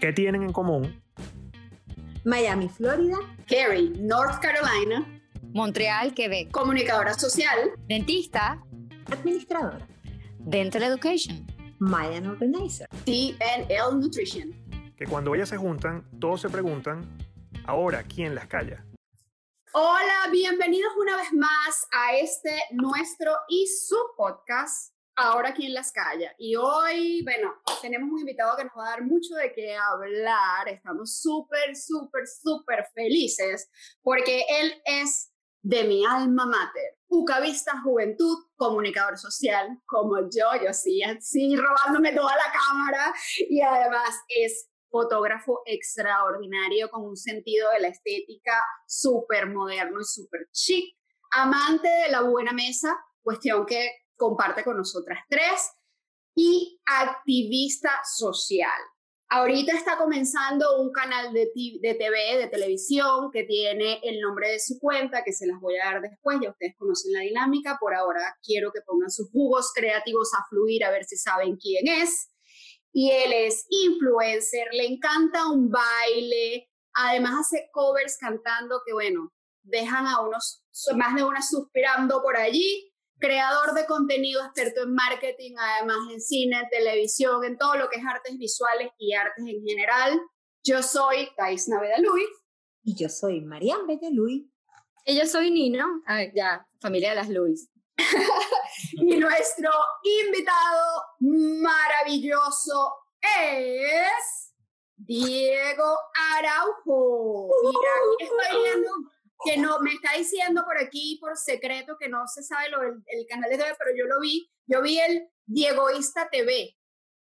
¿Qué tienen en común? Miami, Florida. Cary, North Carolina. Montreal, Quebec. Comunicadora social. Dentista. Administradora. Dental Education. Mayan Organizer. TNL Nutrition. Que cuando ellas se juntan, todos se preguntan, ahora, ¿quién las calla? Hola, bienvenidos una vez más a este nuestro y su podcast, Ahora quién las calla. Y hoy, bueno, tenemos un invitado que nos va a dar mucho de qué hablar. Estamos súper, súper, súper felices porque él es de mi alma mater. Ucavista Juventud, comunicador social, como yo, yo sí, así robándome toda la cámara y además es fotógrafo extraordinario con un sentido de la estética súper moderno y súper chic, amante de la buena mesa, cuestión que comparte con nosotras tres, y activista social. Ahorita está comenzando un canal de, de, TV, de televisión, que tiene el nombre de su cuenta, que se las voy a dar después, ya ustedes conocen la dinámica, por ahora quiero que pongan sus jugos creativos a fluir a ver si saben quién es. Y él es influencer, le encanta un baile, además hace covers cantando que, bueno, dejan a unos, más de una suspirando por allí, creador de contenido, experto en marketing, además en cine, televisión, en todo lo que es artes visuales y artes en general. Yo soy Thais Naveda Luis. Y yo soy Marian Bella Luis. Y yo soy Nino, ya, familia de las Luis. y nuestro invitado maravilloso es Diego Araujo. Mira, aquí estoy viendo que no, me está diciendo por aquí, por secreto, que no se sabe lo del el canal de TV, pero yo lo vi, yo vi el Diegoísta TV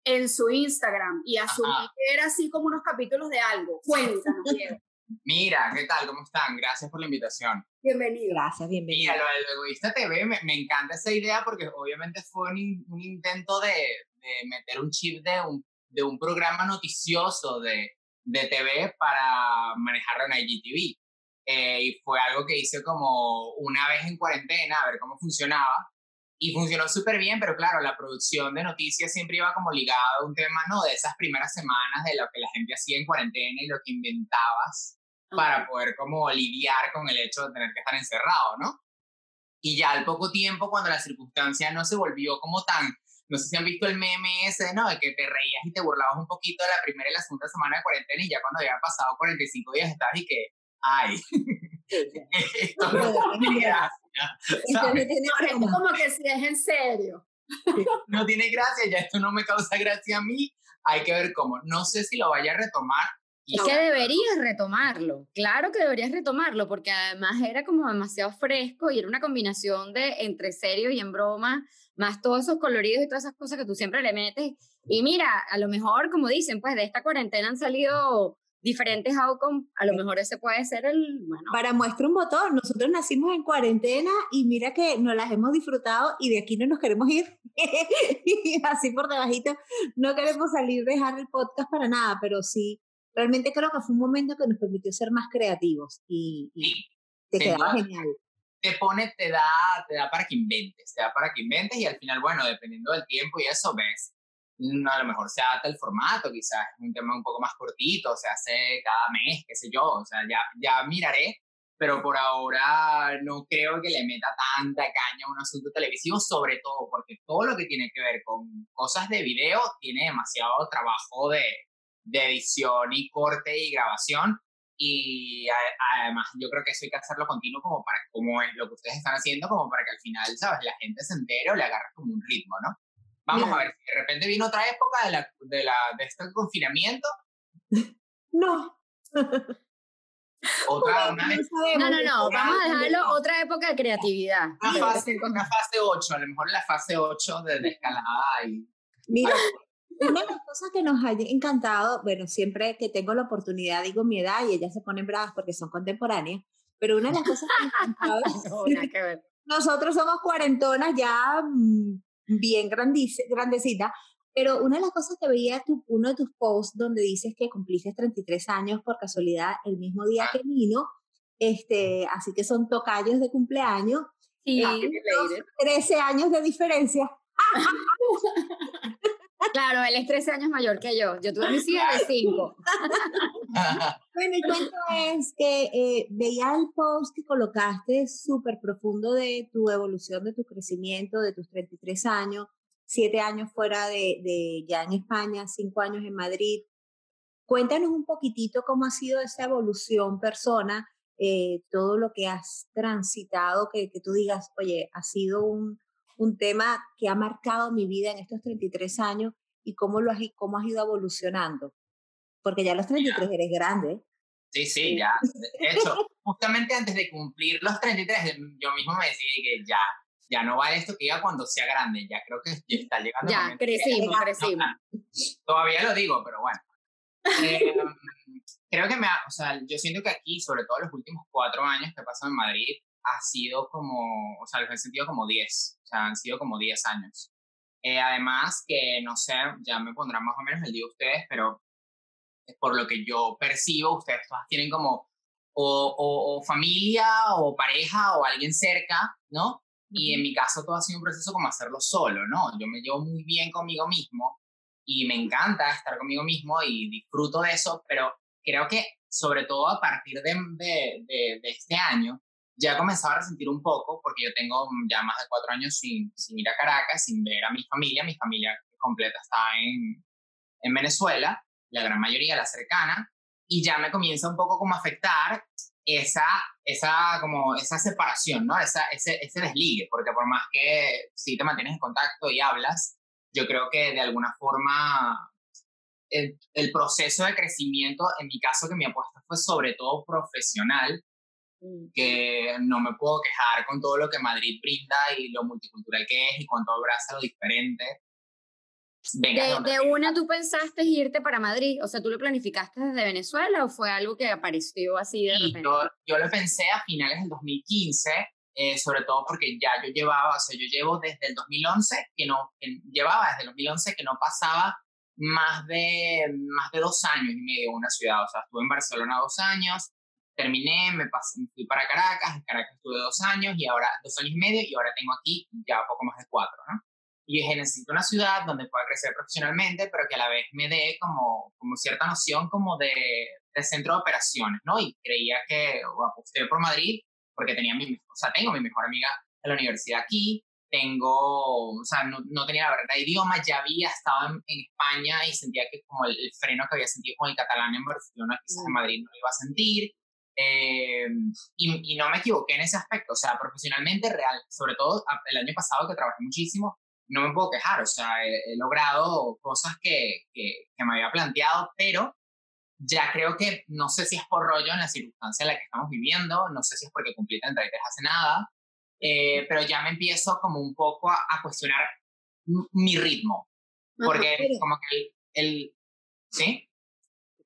en su Instagram y asumí que era así como unos capítulos de algo. Cuéntanos, Diego. Mira, ¿qué tal? ¿Cómo están? Gracias por la invitación. Bienvenido. Gracias, bienvenido. Mira, lo del Egoísta TV, me, me, encanta esa idea porque obviamente fue un, un intento de, de, meter un chip de un, de un programa noticioso de, de TV para manejarlo en IGTV. Eh, y fue algo que hice como una vez en cuarentena, a ver cómo funcionaba. Y funcionó súper bien, pero claro, la producción de noticias siempre iba como ligada a un tema, ¿no? De esas primeras semanas de lo que la gente hacía en cuarentena y lo que inventabas para poder como lidiar con el hecho de tener que estar encerrado, ¿no? Y ya al poco tiempo, cuando la circunstancia no se volvió como tan, no sé si han visto el meme ese, ¿no? De que te reías y te burlabas un poquito de la primera y la segunda semana de cuarentena y ya cuando había pasado 45 días estabas y que, ay, esto no tiene gracia. Es como que si es en serio. No tiene gracia, ya esto no me causa gracia a mí, hay que ver cómo. No sé si lo vaya a retomar. Es que deberías retomarlo, claro que deberías retomarlo, porque además era como demasiado fresco y era una combinación de entre serio y en broma, más todos esos coloridos y todas esas cosas que tú siempre le metes. Y mira, a lo mejor, como dicen, pues de esta cuarentena han salido diferentes outcomes, a lo mejor ese puede ser el, bueno. Para muestra un botón, nosotros nacimos en cuarentena y mira que nos las hemos disfrutado y de aquí no nos queremos ir. y así por debajito, no queremos salir, dejar el podcast para nada, pero sí, realmente creo que fue un momento que nos permitió ser más creativos y, y sí, te quedaba da- genial. te pone, te da, te da para que inventes, te da para que inventes y al final, bueno, dependiendo del tiempo y eso, ves, a lo mejor se adapta el formato, quizás es un tema un poco más cortito, se hace cada mes, qué sé yo, o sea, ya, ya miraré, pero por ahora no creo que le meta tanta caña a un asunto televisivo, sobre todo porque todo lo que tiene que ver con cosas de video tiene demasiado trabajo de, de edición y corte y grabación y además yo creo que eso hay que hacerlo continuo como para como es lo que ustedes están haciendo como para que al final sabes la gente se entere o le agarre como un ritmo no vamos Mira. a ver si de repente vino otra época de la de la de este confinamiento No. otra una, no sabemos. No, no, vamos a dejarlo otra época de creatividad. una fase una fase 8 a lo mejor la fase 8 de, de escalada y Mira, una de las cosas que nos ha encantado, bueno, siempre que tengo la oportunidad digo mi edad y ellas se ponen bravas porque son contemporáneas, pero una de las cosas que me ha encantado No, nosotros somos cuarentonas ya mm, bien grandice- grandecitas, pero una de las cosas que veía tu, uno de tus posts donde dices que cumpliste 33 años por casualidad el mismo día que Nino, este, así que son tocayos de cumpleaños, Sí, Happy belated. 13 años de diferencia. Claro, él es 13 años mayor que yo. Yo tuve mis hijas de 5. bueno, el cuento es que eh, veía el post que colocaste súper profundo de tu evolución, de tu crecimiento, de tus 33 años, 7 años fuera de, de ya en España, 5 años en Madrid. Cuéntanos un poquitito cómo ha sido esa evolución persona, eh, todo lo que has transitado, que, que tú digas, oye, ha sido un, un tema que ha marcado mi vida en estos 33 años y cómo, lo has, cómo has ido evolucionando. Porque ya a los 33 eres grande. Sí, sí, ya. De hecho, justamente antes de cumplir los 33, yo mismo me decía que ya, ya no vale esto que diga cuando sea grande, ya creo que ya está llegando. Ya, crecimos, crecimos. todavía lo digo, pero bueno. Eh, creo que me ha, o sea, yo siento que aquí, sobre todo los últimos cuatro años que paso en Madrid, ha sido como, o sea, los he sentido como 10, o sea, han sido como 10 años. Eh, además que, no sé, ya me pondrán más o menos el día ustedes, pero por lo que yo percibo, ustedes todas tienen como o, o, familia o pareja o alguien cerca, ¿no? Y en mi caso todo ha sido un proceso como hacerlo solo, ¿no? Yo me llevo muy bien conmigo mismo y me encanta estar conmigo mismo y disfruto de eso, pero creo que sobre todo a partir de, de, de, de este año, ya comenzaba a resentir un poco, porque yo tengo ya más de cuatro años sin, sin ir a Caracas, sin ver a mi familia. Mi familia completa está en, en Venezuela, la gran mayoría, la cercana, y ya me comienza un poco como a afectar esa, esa, como esa separación, ¿no? Esa, ese, ese desligue, porque por más que sí te mantienes en contacto y hablas, yo creo que de alguna forma el, el proceso de crecimiento, en mi caso que mi apuesta fue sobre todo profesional. Que no me puedo quejar con todo lo que Madrid brinda y lo multicultural que es y cuánto abraza lo diferente. Venga, de, una tú pensaste irte para Madrid, o sea, ¿tú lo planificaste desde Venezuela o fue algo que apareció así de repente? Yo, yo lo pensé a finales del 2015, eh, sobre todo porque ya yo llevaba, o sea, yo llevo desde el 2011 que no, llevaba desde el 2011 que no pasaba más de, más de dos años y medio en una ciudad, o sea, estuve en Barcelona dos años, terminé, me, pasé, fui para Caracas, en Caracas estuve dos años y ahora dos años y medio y ahora tengo aquí ya poco más de cuatro, ¿no? Y dije, necesito una ciudad donde pueda crecer profesionalmente, pero que a la vez me dé como, como cierta noción como de, de centro de operaciones, ¿no? Y creía que, o aposté por Madrid, porque tenía mi, o sea, tengo mi mejor amiga de la universidad aquí, tengo, o sea, no, no tenía la verdad idioma, ya había estado en, España y sentía que como el, el, freno que había sentido con el catalán en Barcelona, quizás en. Madrid no lo iba a sentir, eh, y, y, no me equivoqué en ese aspecto, o sea, profesionalmente real, sobre todo el año pasado que trabajé muchísimo, no me puedo quejar, o sea, he, logrado cosas que, que, que, me había planteado, pero ya creo que no sé si es por rollo en la circunstancia en la que estamos viviendo, no sé si es porque cumplí 33 hace nada, eh, pero ya me empiezo como un poco a, a cuestionar mi ritmo, porque como que el, el ¿sí?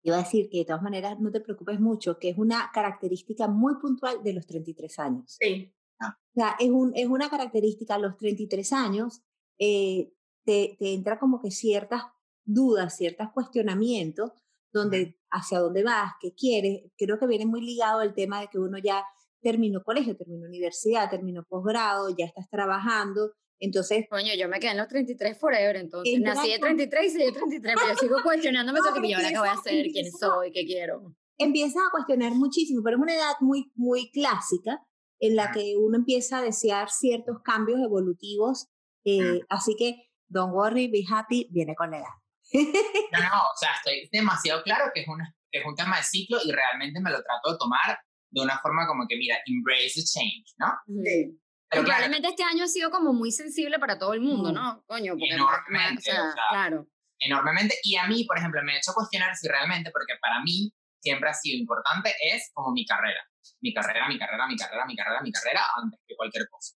Iba a decir que de todas maneras no te preocupes mucho, que es una característica muy puntual de los 33 años. Sí. Ah. O sea, es, un, es una característica a los 33 años, eh, te, te, entra como que ciertas dudas, ciertos cuestionamientos, donde hacia dónde vas, qué quieres. Creo que viene muy ligado el tema de que uno ya terminó colegio, terminó universidad, terminó posgrado, ya estás trabajando entonces. Coño, yo me quedé en los 33 forever, entonces. Nací de 33 y soy de 33, pero yo sigo cuestionándome no, que ahora qué voy a hacer, quién soy, qué quiero. Empiezas a cuestionar muchísimo, pero es una edad muy, muy clásica en la que uno empieza a desear ciertos cambios evolutivos. Eh, así que, don't worry, be happy, viene con la edad. no, no, o sea, estoy demasiado claro que es, una, que es un tema de ciclo y realmente me lo trato de tomar de una forma como que, mira, embrace the change, ¿no? Sí. Pero probablemente este año ha sido como muy sensible para todo el mundo, mm. ¿no? Coño, porque enormemente, o sea, claro. Enormemente. Y a mí, por ejemplo, me ha hecho cuestionar si realmente, porque para mí siempre ha sido importante, es como mi carrera. Mi carrera, mi carrera, mi carrera, mi carrera, mi carrera, antes que cualquier cosa.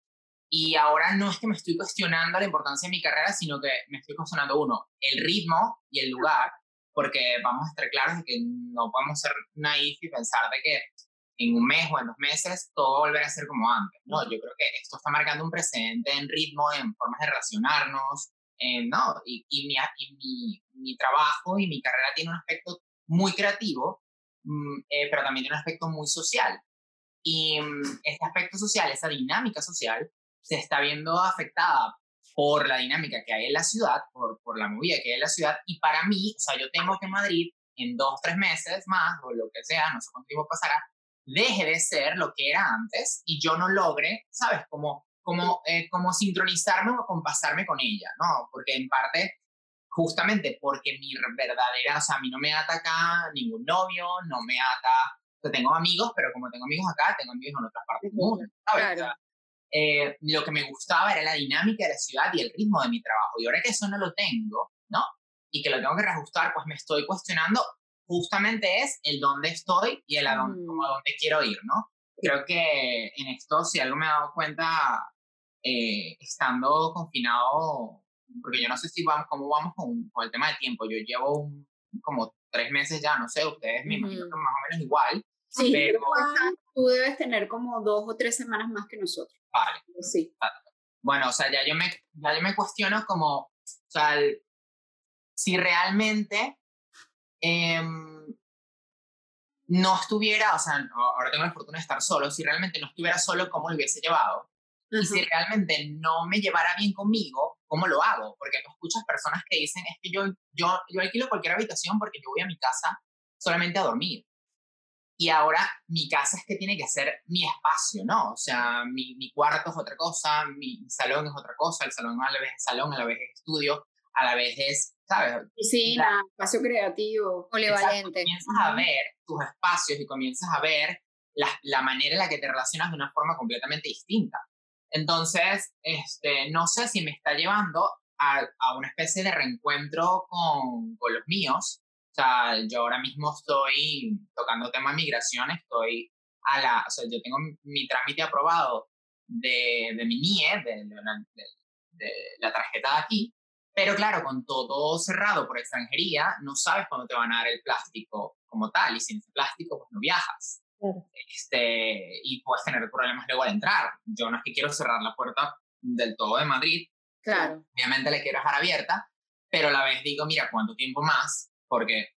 Y ahora no es que me estoy cuestionando la importancia de mi carrera, sino que me estoy cuestionando, uno, el ritmo y el lugar, porque vamos a estar claros de que no podemos ser naif y pensar de que en un mes o en dos meses todo volverá a ser como antes, ¿no? Yo creo que esto está marcando un precedente en ritmo, en formas de relacionarnos, ¿no? Y, y, mi, y mi, mi, trabajo y mi carrera tiene un aspecto muy creativo, mm, eh, pero también tiene un aspecto muy social. Y mm, este aspecto social, esa dinámica social, se está viendo afectada por la dinámica que hay en la ciudad, por, por la movida que hay en la ciudad, y para mí, o sea, yo tengo que Madrid en dos, tres meses más, o lo que sea, no sé cuánto tiempo pasará, deje de ser lo que era antes y yo no logre, ¿sabes? Como, como, eh, como sincronizarme o compasarme con ella, ¿no? Porque en parte, justamente porque mi verdadera, o sea, a mí no me ata acá ningún novio, no me ata, o sea, tengo amigos, pero como tengo amigos acá, tengo amigos en otras partes del mundo, ¿sabes? Claro. eh, lo que me gustaba era la dinámica de la ciudad y el ritmo de mi trabajo. Y ahora que eso no lo tengo, ¿no? Y que lo tengo que reajustar, pues me estoy cuestionando justamente es el dónde estoy y el a dónde, Mm. a dónde quiero ir, ¿no? Creo que en esto, si algo me he dado cuenta, eh, estando confinado, porque yo no sé si vamos, cómo vamos con, con el tema del tiempo. Yo llevo un- como tres meses ya, no sé, ustedes me imagino Ujú. que más o menos igual. Sí, Pero- tú- tú debes tener como dos o tres semanas más que nosotros. Vale. Sí. Bueno, o sea, ya yo me, ya yo me cuestiono como, o sea, el- si realmente em, no estuviera, o sea, ahora tengo la fortuna de estar solo, si realmente no estuviera solo, ¿cómo lo hubiese llevado? Y si realmente no me llevara bien conmigo, ¿cómo lo hago? Porque tú escuchas personas que dicen, es que yo, yo, yo alquilo cualquier habitación porque yo voy a mi casa solamente a dormir. Y ahora mi casa es que tiene que ser mi espacio, ¿no? O sea, mi, mi cuarto es otra cosa, mi salón es otra cosa, el salón a la vez es salón, a la vez es estudio, a la vez es, ¿sabes? Piscina, espacio creativo. Polivalente. comienzas a ver tus espacios y comienzas a ver la, la manera en la que te relacionas de una forma completamente distinta. Entonces, este, no sé si me está llevando a, a una especie de reencuentro con, con los míos. O sea, yo ahora mismo estoy tocando tema migración, estoy a la, o sea, yo tengo mi, mi trámite aprobado de, de mi NIE, de, de de- de la tarjeta de aquí, pero claro, con todo cerrado por extranjería, no sabes cuándo te van a dar el plástico como tal, y sin ese plástico, pues no viajas. Claro. Este, y puedes tener problemas luego al entrar. Yo no es que quiero cerrar la puerta del todo de Madrid, Claro. obviamente la quiero dejar abierta, pero a la vez digo, mira, ¿cuánto tiempo más? Porque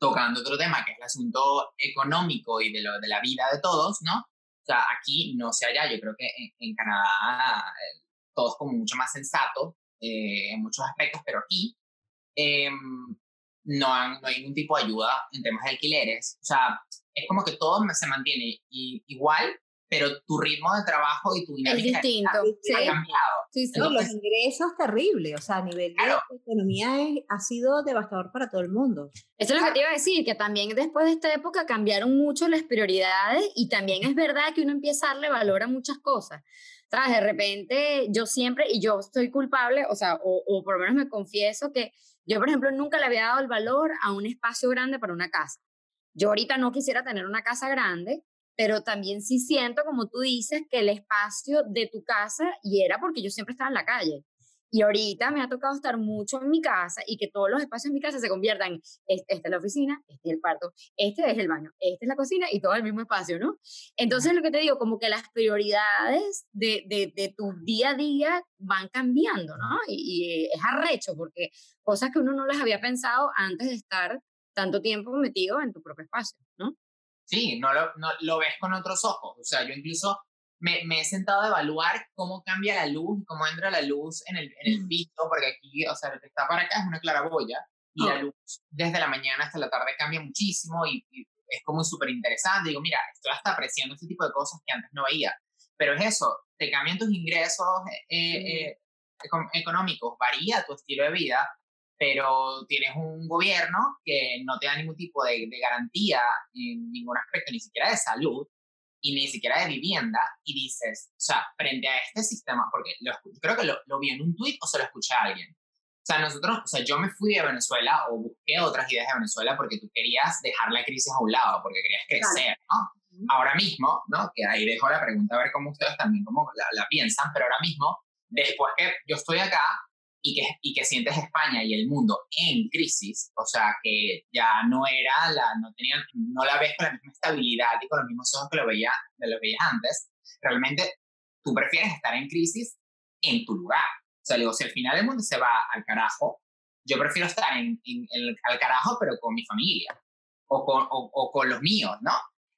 tocando otro tema, que es el asunto económico y de, lo, de la vida de todos, ¿no? O sea, aquí, no sé allá, yo creo que en, en Canadá eh, todo es como mucho más sensato eh, en muchos aspectos, pero aquí em, no, han- no hay ningún tipo de ayuda en temas de alquileres. O sea, es como que todo se mantiene i- igual, pero tu ritmo de trabajo y tu Es dinámica distinto. Sí, ha cambiado. sí, sí. No, los Entonces- ingresos terribles, o sea, a nivel Claro. de economía es- ha sido devastador para todo el mundo. Eso es lo que te iba a decir, que también después de esta época cambiaron mucho las prioridades y también es verdad que uno empieza a darle valor a muchas cosas. ¿Sabes? De repente yo siempre, y yo estoy culpable, o sea, o, o por lo menos me confieso que yo, por ejemplo, nunca le había dado el valor a un espacio grande para una casa. Yo ahorita no quisiera tener una casa grande, pero también sí siento, como tú dices, que el espacio de tu casa, y era porque yo siempre estaba en la calle, y ahorita me ha tocado estar mucho en mi casa y que todos los espacios en mi casa se conviertan, es- esta es la oficina, este es el cuarto, este es el baño, esta es la cocina y todo el mismo espacio, ¿no? Entonces lo que te digo, como que las prioridades de, de, de tu día a día van cambiando, ¿no? Y, y es arrecho porque cosas que uno no les había pensado antes de estar tanto tiempo metido en tu propio espacio, ¿no? Sí, no lo, no, lo ves con otros ojos. O sea, yo incluso me, me he sentado a evaluar cómo cambia la luz y cómo entra la luz en el, en el piso, porque aquí, o sea, lo que está para acá es una claraboya y la luz desde la mañana hasta la tarde cambia muchísimo y, y es como súper interesante. Digo, mira, estoy hasta apreciando este tipo de cosas que antes no veía. Pero es eso, te cambian tus ingresos eh, eh, econ- económicos, varía tu estilo de vida, pero tienes un gobierno que no te da ningún tipo de, de garantía en ningún aspecto, ni siquiera de salud y ni siquiera de vivienda, y dices, o sea, frente a este sistema, porque lo creo que lo, lo vi en un tuit o se lo escuché a alguien. O sea, nosotros, o sea, yo me fui de Venezuela o busqué otras ideas de Venezuela porque tú querías dejar la crisis a un lado, porque querías crecer, ¿no? Ahora mismo, ¿no? Que ahí dejo la pregunta a ver cómo ustedes también cómo la, la piensan, pero ahora mismo, después que yo estoy acá, y que, y que sientes España y el mundo en crisis, o sea, que ya no era la, no tenían, no la ves con la misma estabilidad y con los mismos ojos que lo veía, que lo veías antes, realmente tú prefieres estar en crisis en tu lugar. O sea, digo, si al final el mundo se va al carajo, yo prefiero estar en, en, en- al carajo, pero con mi familia o con, o, o con los míos, ¿no?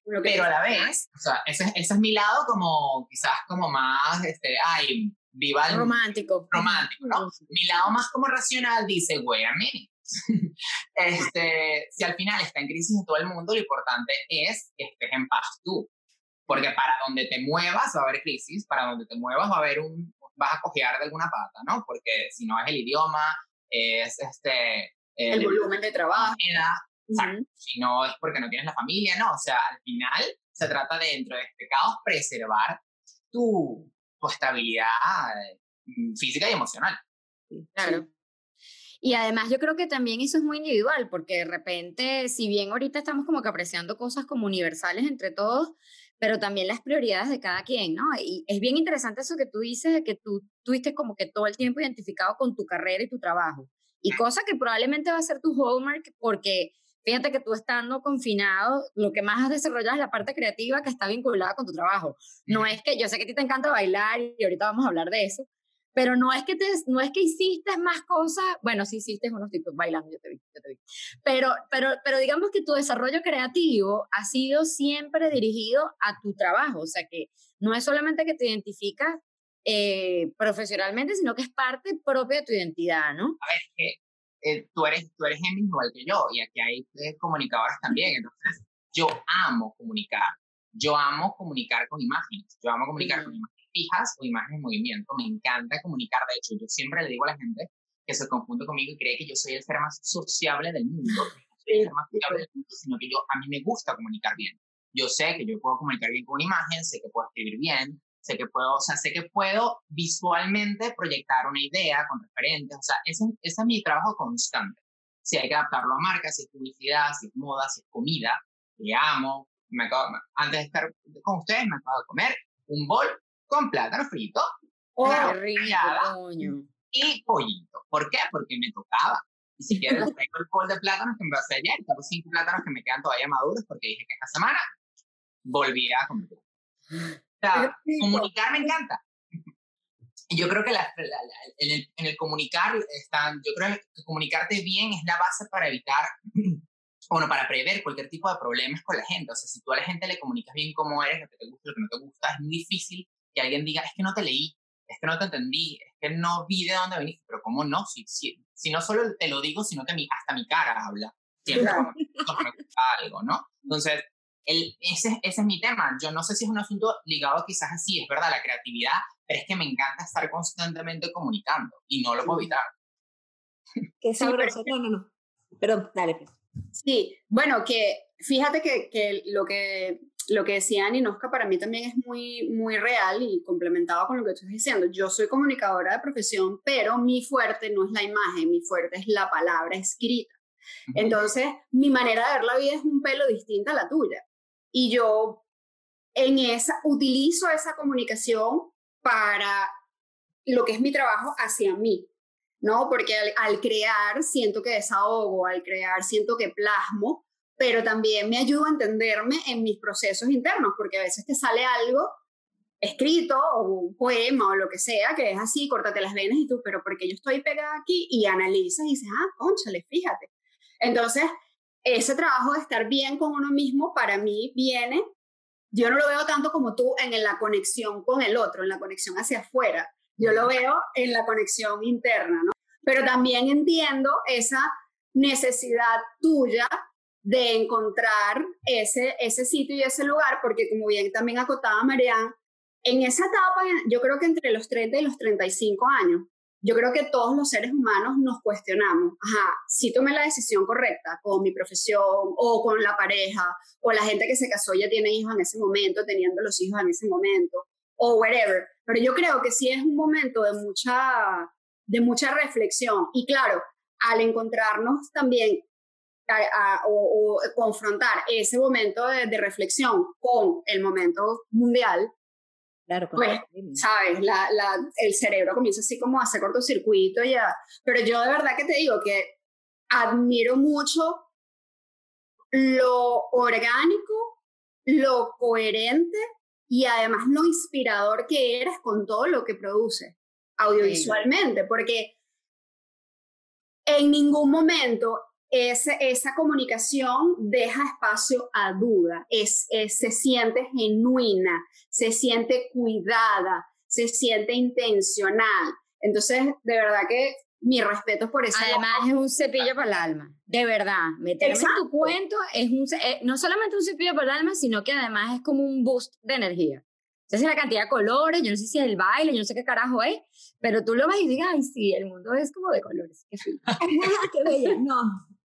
Que Pero a la vez, o sea, ese, ese es mi lado como, quizás como más, este, ay, viva el romántico. romántico, ¿no? Mi lado más como racional dice, güey, a mí. este, si al final está en crisis en todo el mundo, lo importante es que estés en paz tú. Porque para donde te muevas va a haber crisis, para donde te muevas va a haber un, vas a cojear de alguna pata, ¿no? Porque si no es el idioma, es este... El, volumen de trabajo. Si no es porque no tienes la familia, no. O sea, al final se trata de, dentro de este caos, preservar tu, tu estabilidad mm, física y emocional. Claro. Y además yo creo que también eso es muy individual, porque de repente, si bien ahorita estamos como que apreciando cosas como universales entre todos, pero también las prioridades de cada quien, ¿no? Y es bien interesante eso que tú dices, de que tú tuviste como que todo el tiempo identificado con tu carrera y tu trabajo. Y cosa que probablemente va a ser tu hallmark porque fíjate que tú estando confinado, lo que más has desarrollado es la parte creativa que está vinculada con tu trabajo. No es que, yo sé que a ti te encanta bailar y ahorita vamos a hablar de eso, pero no es que te, no es que hiciste más cosas, bueno, sí hiciste unos tipos bailando, yo te vi, yo te vi. Pero, pero, pero digamos que tu desarrollo creativo ha sido siempre dirigido a tu trabajo, o sea que no es solamente que te identificas eh, profesionalmente, sino que es parte propia de tu identidad, ¿no? A ver, que eh, tú eres, tú eres igual que yo y aquí hay eh, comunicadores también, entonces yo amo comunicar, yo amo comunicar con imágenes, yo amo comunicar con imágenes fijas o imágenes en movimiento. Me encanta comunicar. De hecho, yo siempre le digo a la gente que se confunde conmigo y cree que yo soy el ser más sociable del mundo. Soy el ser más sociable del mundo, sino que yo, a mí me gusta comunicar bien. Yo sé que yo puedo comunicar bien con una imagen, sé que puedo escribir bien, sé que puedo, o sea, sé que puedo visualmente proyectar una idea con referentes. O sea, ese, ese es mi trabajo constante. Si hay que adaptarlo a marcas, si es publicidad, si es moda, si es comida, que amo. Me acabo, antes de estar con ustedes, me acabo de comer un bol con plátano frito, oh, rico, y pollito. ¿Por qué? Porque me tocaba. Y si quieres, traigo el bol de plátanos que me pasé ayer. Tengo cinco plátanos que me quedan todavía maduros porque dije que esta semana volví a comer. Sea, comunicar me encanta. Y yo creo que la, en, el, en, el, comunicar, están, yo creo que comunicarte bien es la base para evitar bueno, para prever cualquier tipo de problemas con la gente. O sea, si tú a la gente le comunicas bien cómo eres, lo que te gusta, lo que no te gusta, es muy difícil que alguien diga, es que no te leí, es que no te entendí, es que no vi de dónde viniste, pero ¿cómo no? Si, si, si no solo te lo digo, sino que mi, hasta mi cara habla siempre cuando me gusta algo, ¿no? Entonces, el, ese, ese es mi tema. Yo no sé si es un asunto ligado quizás así, es verdad, la creatividad, pero es que me encanta estar constantemente comunicando y no lo puedo evitar. Qué sabroso. no, no, no. Pero dale. Pues. Sí, bueno, que fíjate que, que lo que lo que decía Ninosca para mí también es muy, muy real y complementado con lo que tú estás diciendo. Yo soy comunicadora de profesión, pero mi fuerte no es la imagen, mi fuerte es la palabra escrita. Entonces, mi manera de ver la vida es un pelo distinta a la tuya. Y yo en esa, utilizo esa comunicación para lo que es mi trabajo hacia mí, ¿no? Porque al, crear siento que desahogo, al crear siento que plasmo, pero también me ayuda a entenderme en mis procesos internos, porque a veces te sale algo escrito o un poema o lo que sea, que es así, córtate las venas y tú, pero porque yo estoy pegada aquí y analizas y dices, ah, conchale, fíjate. Entonces, ese trabajo de estar bien con uno mismo para mí viene, yo no lo veo tanto como tú en la conexión con el otro, en la conexión hacia afuera, yo lo veo en la conexión interna, ¿no? Pero también entiendo esa necesidad tuya de encontrar ese, ese sitio y ese lugar, porque como bien también acotaba Marianne, en esa etapa, yo creo que entre los 30 y los 35 años, yo creo que todos los seres humanos nos cuestionamos, ajá, si tomé la decisión correcta con mi profesión o con la pareja o la gente que se casó ya tiene hijos en ese momento, teniendo los hijos en ese momento o whatever. Pero yo creo que sí es un momento de mucha, de mucha reflexión y claro, al encontrarnos también o, confrontar ese momento de, reflexión con el momento mundial, claro, pues, sabes, la, la, el cerebro comienza así como a hacer cortocircuito ya. Pero yo de verdad que te digo que admiro mucho lo orgánico, lo coherente y además lo inspirador que eres con todo lo que produce audiovisualmente, porque en ningún momento esa comunicación deja espacio a duda, es, se siente genuina, se siente cuidada, se siente intencional. Entonces, de verdad que mi respeto por eso. Además, es un cepillo para el alma. De verdad. Meterme en tu cuento es un, eh, no solamente un cepillo para el alma, sino que además es como un boost de energía. O sea, la cantidad de colores, yo no sé si es el baile, yo no sé qué carajo es, pero tú lo ves y digas, ay, sí, el mundo es como de colores. Qué qué bella, no.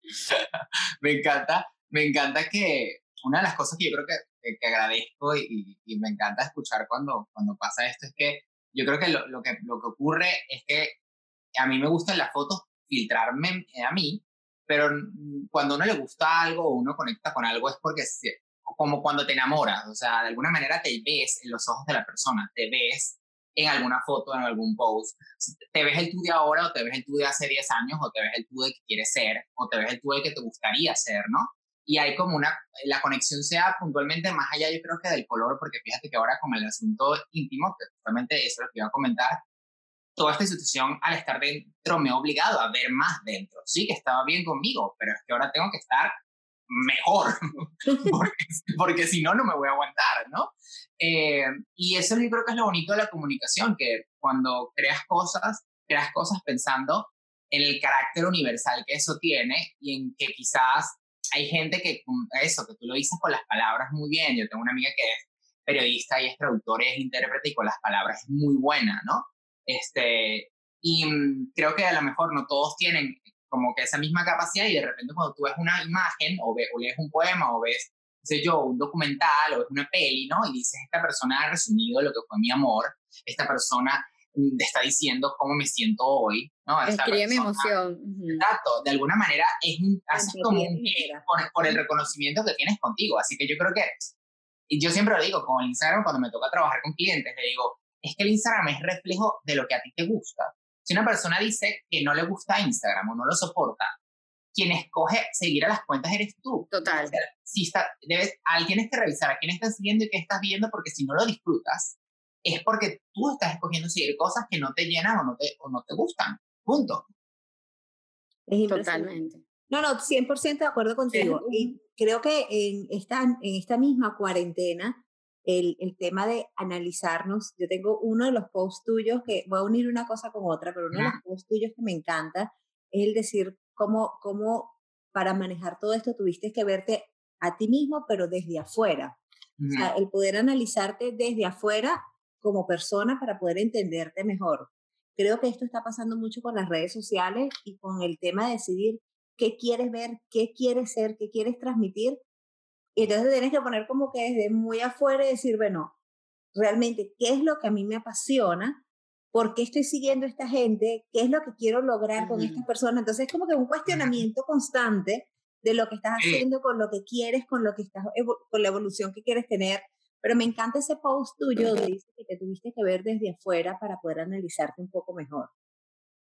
me encanta, me encanta que una de las cosas que yo creo que, que, agradezco y, y, me encanta escuchar cuando, cuando pasa esto es que yo creo que lo, que lo que ocurre es que a mí me gustan las fotos filtrarme a mí, pero cuando uno le gusta algo o uno conecta con algo es porque como cuando te enamoras, o sea, de alguna manera te ves en los ojos de la persona, te ves en alguna foto, en algún post, te ves el tú de ahora o te ves el tú de hace 10 años o te ves el tú de que quieres ser o te ves el tú de que te gustaría ser, ¿no? Y hay como una, la conexión sea puntualmente más allá yo creo que del color, porque fíjate que ahora con el asunto íntimo, que justamente eso es lo que iba a comentar, toda esta institución al estar dentro me ha obligado a ver más dentro. Sí, que estaba bien conmigo, pero es que ahora tengo que estar mejor, porque, porque, si no, no me voy a aguantar, ¿no? Eh, y eso yo creo que es lo bonito de la comunicación, que cuando creas cosas, creas cosas pensando en el carácter universal que eso tiene y en que quizás hay gente que, eso, que tú lo dices con las palabras muy bien, yo tengo una amiga que es periodista y es traductora y es intérprete y con las palabras es muy buena, ¿no? Este, y mm, creo que a lo mejor no todos tienen como que esa misma capacidad y de repente cuando tú ves una imagen o, o lees un poema o ves, sé yo, un documental o ves una peli, ¿no? Y dices, esta persona ha resumido lo que fue mi amor, esta persona mm, está diciendo cómo me siento hoy, ¿no? Escribe mi emoción. Exacto, de alguna manera es un, como un por, por, el reconocimiento que tienes contigo, así que yo creo que, y yo siempre lo digo, con el Instagram cuando me toca trabajar con clientes, le digo, es que el Instagram es reflejo de lo que a ti te gusta. Si una persona dice que no le gusta Instagram o no lo soporta, quien escoge seguir a las cuentas eres tú. Total. si está, debes, alguien tienes que revisar a quién estás siguiendo y qué estás viendo, porque si no lo disfrutas, es porque tú estás escogiendo seguir cosas que no te llenan o no te, o no te gustan. Punto. Totalmente. No, no, 100% de acuerdo contigo. Y creo que en esta, en esta misma cuarentena el, el, tema de analizarnos. Yo tengo uno de los posts tuyos que voy a unir una cosa con otra, pero uno de los posts tuyos que me encanta es el decir cómo, cómo para manejar todo esto tuviste que verte a ti mismo, pero desde afuera. O sea, el poder analizarte desde afuera como persona para poder entenderte mejor. Creo que esto está pasando mucho con las redes sociales y con el tema de decidir qué quieres ver, qué quieres ser, qué quieres transmitir y entonces tienes que poner como que desde muy afuera y decir, bueno, realmente, ¿qué es lo que a mí me apasiona? ¿Por qué estoy siguiendo a esta gente? ¿Qué es lo que quiero lograr con estas personas? Entonces es como que un cuestionamiento constante de lo que estás haciendo, con lo que quieres, con lo que estás, con la evolución que quieres tener. Pero me encanta ese post tuyo donde dice que te tuviste que ver desde afuera para poder analizarte un poco mejor.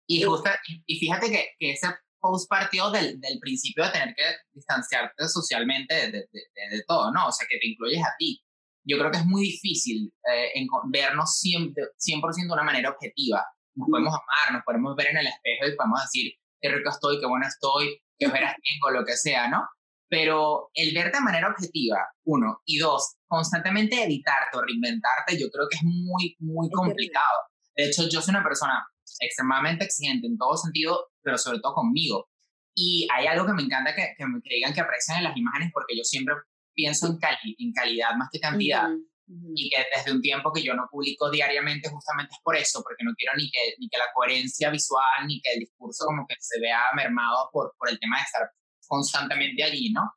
Y, justo, y fíjate que, que ese post partió del, del, principio de tener que distanciarte socialmente de, de, de, todo, ¿no? O sea, que te incluyes a ti. Yo creo que es muy difícil eh, vernos 100%, 100 de una manera objetiva. Nos podemos amar, nos podemos ver en el espejo y podemos decir qué rico estoy, qué buena estoy, qué ojeras tengo, lo que sea, ¿no? Pero el verte de manera objetiva, uno, y dos, constantemente editarte o reinventarte, yo creo que es muy, muy complicado. De hecho, yo soy una persona extremadamente exigente en todo sentido, pero sobre todo conmigo. Y hay algo que me encanta que, que me digan que aprecian en las imágenes porque yo siempre pienso en, en calidad más que cantidad. Y que desde un tiempo que yo no publico diariamente justamente es por eso, porque no quiero ni que, ni que la coherencia visual ni que el discurso como que se vea mermado por, por el tema de estar constantemente allí, ¿no?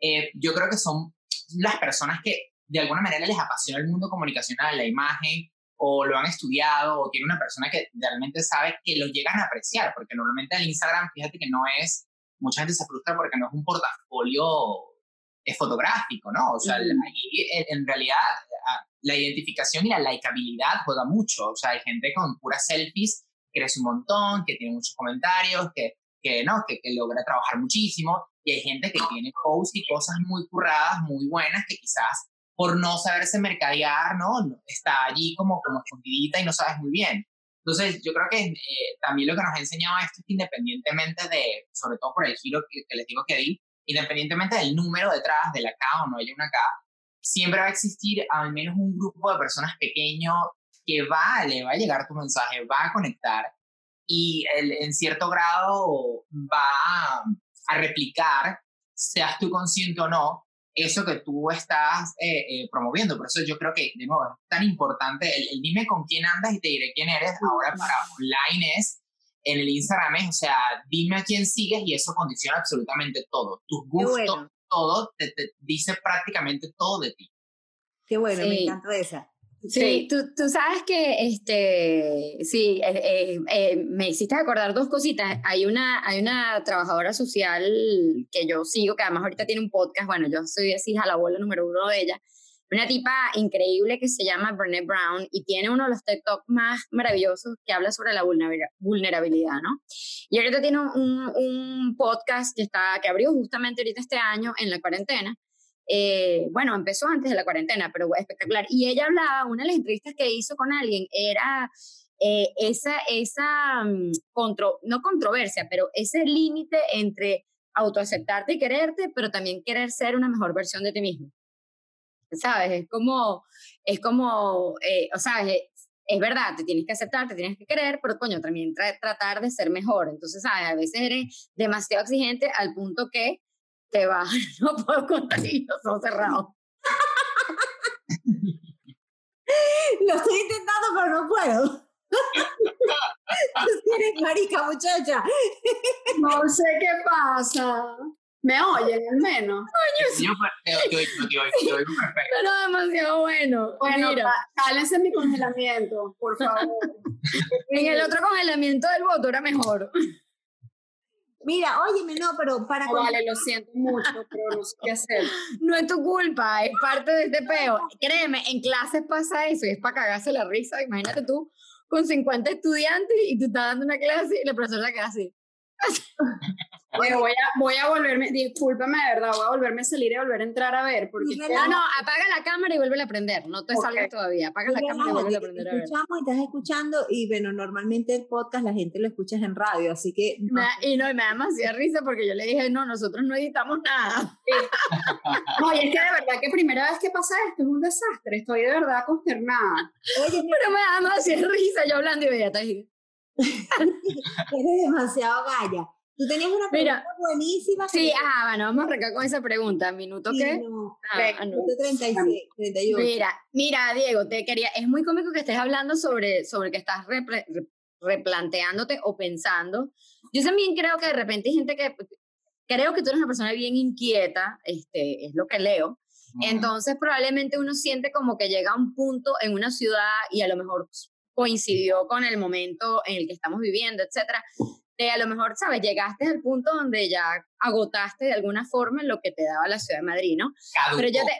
Eh, yo creo que son las personas que de alguna manera les apasiona el mundo comunicacional, la imagen, o lo han estudiado o tiene una persona que realmente sabe que lo llegan a apreciar, porque normalmente el Instagram, fíjate que no es, mucha gente se frustra porque no es un portafolio es fotográfico, ¿no? O sea, ahí en realidad la identificación y la likabilidad juega mucho, o sea, hay gente con puras selfies que crece un montón, que tiene muchos comentarios, que, que ¿no? Que, que logra trabajar muchísimo, y hay gente que tiene posts y cosas muy curradas, muy buenas, que quizás por no saberse mercadear, ¿no? Está allí como, como escondidita y no sabes muy bien. Entonces, yo creo que eh, también lo que nos ha enseñado esto es que independientemente de, sobre todo por el giro que, les digo que di, independientemente del número detrás, de la K o no haya una K, siempre va a existir al menos un grupo de personas pequeño que va, le va a llegar tu mensaje, va a conectar y en cierto grado va a, replicar, seas tú consciente o no, eso que tú estás eh, eh, promoviendo. Por eso yo creo que, de nuevo, es tan importante el, dime con quién andas y te diré quién eres. Ahora para online es, en el Instagram es, o sea, dime a quién sigues y eso condiciona absolutamente todo. Tus gustos, todo, te, dice prácticamente todo de ti. Qué bueno, me encanta esa. Sí, Tú, tú, sabes que, este, sí, eh, eh, eh, me hiciste acordar dos cositas. Hay una, hay una trabajadora social que yo sigo, que además ahorita tiene un podcast, bueno, yo soy así a la bola número uno de ella, una tipa increíble que se llama Brené Brown y tiene uno de los TikTok más maravillosos que habla sobre la vulnerabilidad, ¿no? Y ahorita tiene un, un podcast que, está, que abrió justamente ahorita este año en la cuarentena, eh, bueno, empezó antes de la cuarentena, pero espectacular. Y ella hablaba, una de las entrevistas que hizo con alguien era eh, esa, esa mm, no controversia, pero ese límite entre autoaceptarte y quererte, pero también querer ser una mejor versión de ti mismo. ¿Sabes? Es como, es como, eh, o sea, es, es, verdad, te tienes que aceptar, te tienes que querer, pero coño, también tratar de ser mejor. Entonces, ¿sabes? A veces eres demasiado exigente al punto que te va, no puedo contar y los ojos cerrados. Lo estoy intentando, pero no puedo. Tienes marica, muchacha. No sé qué pasa. ¿Me oyen al menos? Yo. Pero demasiado bueno. Bueno, cálense mi congelamiento, por favor. en el otro congelamiento del voto era mejor. Mira, óyeme, no, pero para... vale, lo siento mucho, pero no sé qué hacer. No es tu culpa, es parte de este peo. Créeme, en clases pasa eso y es para cagarse la risa. Imagínate tú con 50 estudiantes y tú estás dando una clase y la profesora queda así. Bueno, voy a, voy a volverme, discúlpame de verdad, voy a volverme a salir y volver a entrar a ver. Porque no, no, apaga la cámara y vuelve a aprender, no te salgas todavía, apaga la cámara y vuelve a aprender a ver. Escuchamos y estás escuchando y bueno, normalmente el podcast la gente lo escucha en radio, así que... y no, y me da demasiada risa porque yo le dije, no, nosotros no editamos nada. no, y es que de verdad que primera vez que pasa esto es un desastre, estoy de verdad consternada. Oye, pero me da demasiada risa yo hablando y veía, Eres demasiado galla. Tú tenías una pregunta buenísima. Sí, ah, bueno, vamos a arrancar con esa pregunta. ¿Minuto qué? ah, Minuto 36, 38. Mira, mira, Diego, te quería, es muy cómico que estés hablando sobre, sobre que estás replanteándote o pensando. Yo también creo que de repente hay gente que, creo que tú eres una persona bien inquieta, este, es lo que leo. Entonces probablemente uno siente como que llega a un punto en una ciudad y a lo mejor coincidió con el momento en el que estamos viviendo, etcétera, a lo mejor, ¿sabes? Llegaste al punto donde ya agotaste de alguna forma lo que te daba la ciudad de Madrid, ¿no? Pero ya te...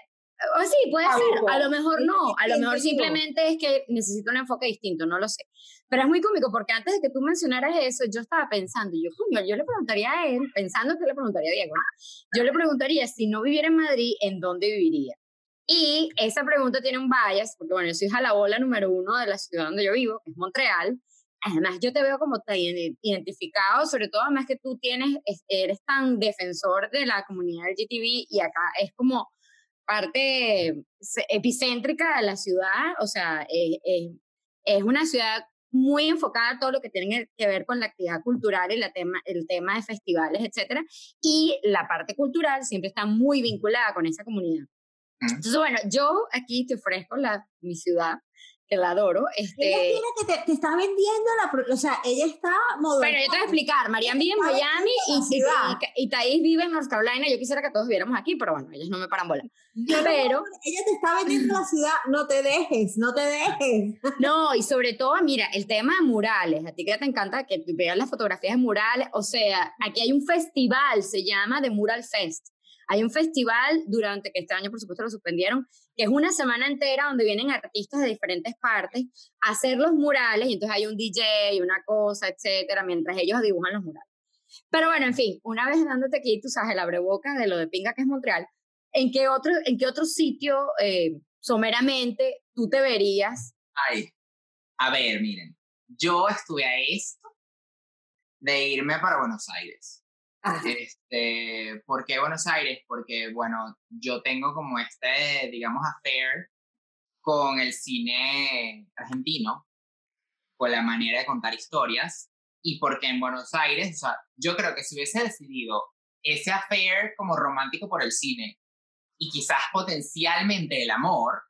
O sí, puede ser, a lo mejor no, a lo mejor simplemente es que necesito un enfoque distinto, no lo sé. Pero es muy cómico porque antes de que tú mencionaras eso, yo estaba pensando, yo, yo le preguntaría a él, pensando que le preguntaría a Diego, yo le preguntaría si no viviera en Madrid, ¿en dónde viviría? Y esa pregunta tiene un bias, porque bueno, yo soy jalabola número uno de la ciudad donde yo vivo, que es Montreal, además yo te veo como tan identificado, sobre todo además que tú tienes, eres tan defensor de la comunidad LGTB y acá es como parte epicéntrica de la ciudad, o sea, es una ciudad muy enfocada a todo lo que tiene que ver con la actividad cultural y la tema, el tema de festivales, etcétera, y la parte cultural siempre está muy vinculada con esa comunidad. Entonces, bueno, yo aquí te ofrezco la, mi ciudad, que la adoro. Este... Ella tiene que te, te, está vendiendo la... O sea, ella está Bueno, yo te voy a explicar. Marian vive en Miami y, y, y, Thais vive en North Carolina. Yo quisiera que todos viviéramos aquí, pero bueno, ellos no me paran bola. pero... Ella te está vendiendo la ciudad. No te dejes, no te dejes. No, y sobre todo, mira, el tema de murales. A ti que te encanta que veas las fotografías de murales. O sea, aquí hay un festival, se llama The Mural Fest. Hay un festival durante que este año, por supuesto, lo suspendieron, que es una semana entera donde vienen artistas de diferentes partes a hacer los murales, y entonces hay un DJ, una cosa, etcétera, mientras ellos dibujan los murales. Pero bueno, en fin, una vez dándote aquí, tú sabes, el abreboca de lo de pinga que es Montreal, ¿en qué otro, en qué otro sitio eh, someramente tú te verías? Ay, a ver, miren, yo estuve a esto de irme para Buenos Aires. Este, ¿Por qué Buenos Aires? Porque, bueno, yo tengo como este, digamos, affair con el cine argentino, con la manera de contar historias, y porque en Buenos Aires, o sea, yo creo que si hubiese decidido ese affair como romántico por el cine y quizás potencialmente el amor,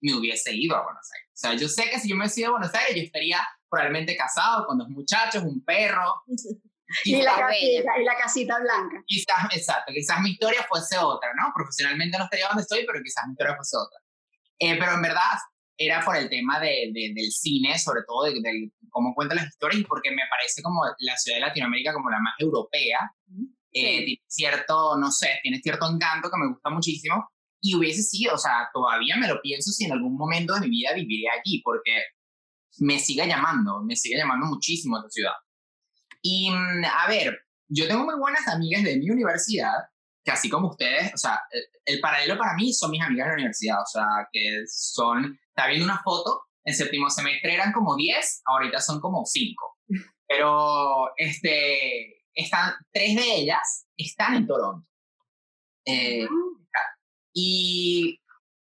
me hubiese ido a Buenos Aires. O sea, yo sé que si yo me hubiese ido a Buenos Aires, yo estaría probablemente casado con dos muchachos, un perro. y, la casita, y la casita blanca. Quizás, exacto, quizás mi historia fuese otra, ¿no? Profesionalmente no estaría donde estoy, pero quizás mi historia fuese otra. Eh, pero en verdad era por el tema de, del cine, sobre todo de, cómo cuenta las historias y porque me parece como la ciudad de Latinoamérica como la más europea. Eh, tiene cierto, no sé, tiene cierto encanto que me gusta muchísimo y hubiese sido, o sea, todavía me lo pienso si en algún momento de mi vida viviré aquí, porque me sigue llamando, me sigue llamando muchísimo esta ciudad. Y mm, a ver, yo tengo muy buenas amigas de mi universidad, que así como ustedes, o sea, el, paralelo para mí son mis amigas de la universidad, o sea, que son, está viendo una foto, en séptimo semestre eran como 10, ahorita son como 5. Pero, este, están, tres de ellas están en Toronto. Eh, y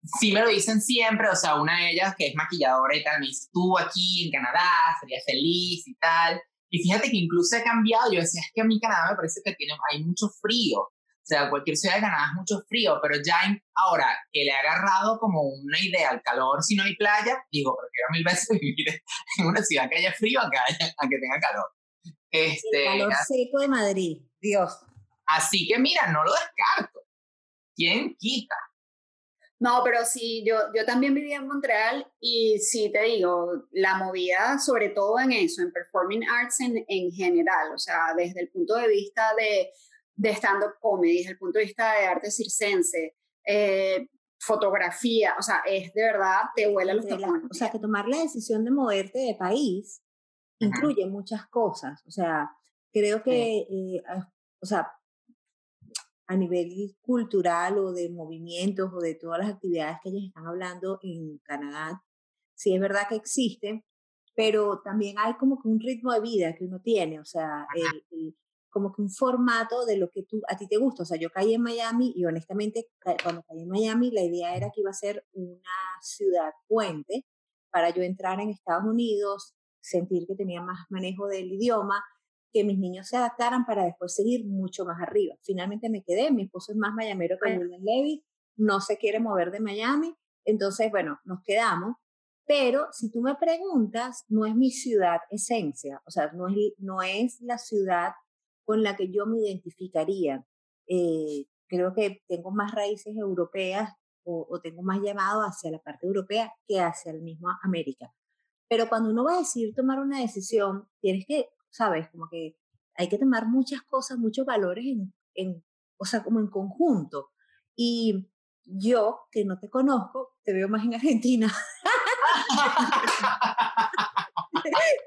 sí me lo dicen siempre, o sea, una de ellas que es maquilladora y tal, me dice, tú aquí en Canadá, sería feliz y tal. Y fíjate que incluso he cambiado, yo decía, es que a mí Canadá me parece que tiene, hay mucho frío. O sea, cualquier ciudad de Canadá es mucho frío, pero ya ahora que le ha agarrado como una idea al calor si no hay playa, digo, prefiero mil veces vivir en una ciudad que haya frío a que, haya, a que tenga calor. Este, El calor seco de Madrid, Dios. Así que mira, no lo descarto. ¿Quién quita? No, pero sí, yo, yo también vivía en Montreal y sí te digo, la movida sobre todo en eso, en performing arts en, en general, o sea, desde el punto de vista de, de stand-up comedy, desde el punto de vista de arte circense, eh, fotografía, o sea, es de verdad, te huele los tapones. O sea, que tomar la decisión de moverte de país incluye muchas cosas, o sea, creo que, eh, o sea, a nivel cultural o de movimientos o de todas las actividades que ellos están hablando en Canadá, sí es verdad que existen, pero también hay como que un ritmo de vida que uno tiene, o sea, como que un formato de lo que tú, a ti te gusta. O sea, yo caí en Miami y honestamente cuando caí en Miami la idea era que iba a ser una ciudad puente para yo entrar en Estados Unidos, sentir que tenía más manejo del idioma que mis niños se adaptaran para después seguir mucho más arriba. Finalmente me quedé, mi esposo es más mayamero que William Levy, no se quiere mover de Miami, entonces, bueno, nos quedamos. Pero si tú me preguntas, no es mi ciudad esencia, o sea, no es, no es la ciudad con la que yo me identificaría. Eh, creo que tengo más raíces europeas o, o, tengo más llamado hacia la parte europea que hacia el mismo América. Pero cuando uno va a decidir tomar una decisión, tienes que ¿sabes? Como que hay que tomar muchas cosas, muchos valores en, en, o sea, como en conjunto. Y yo, que no te conozco, te veo más en Argentina.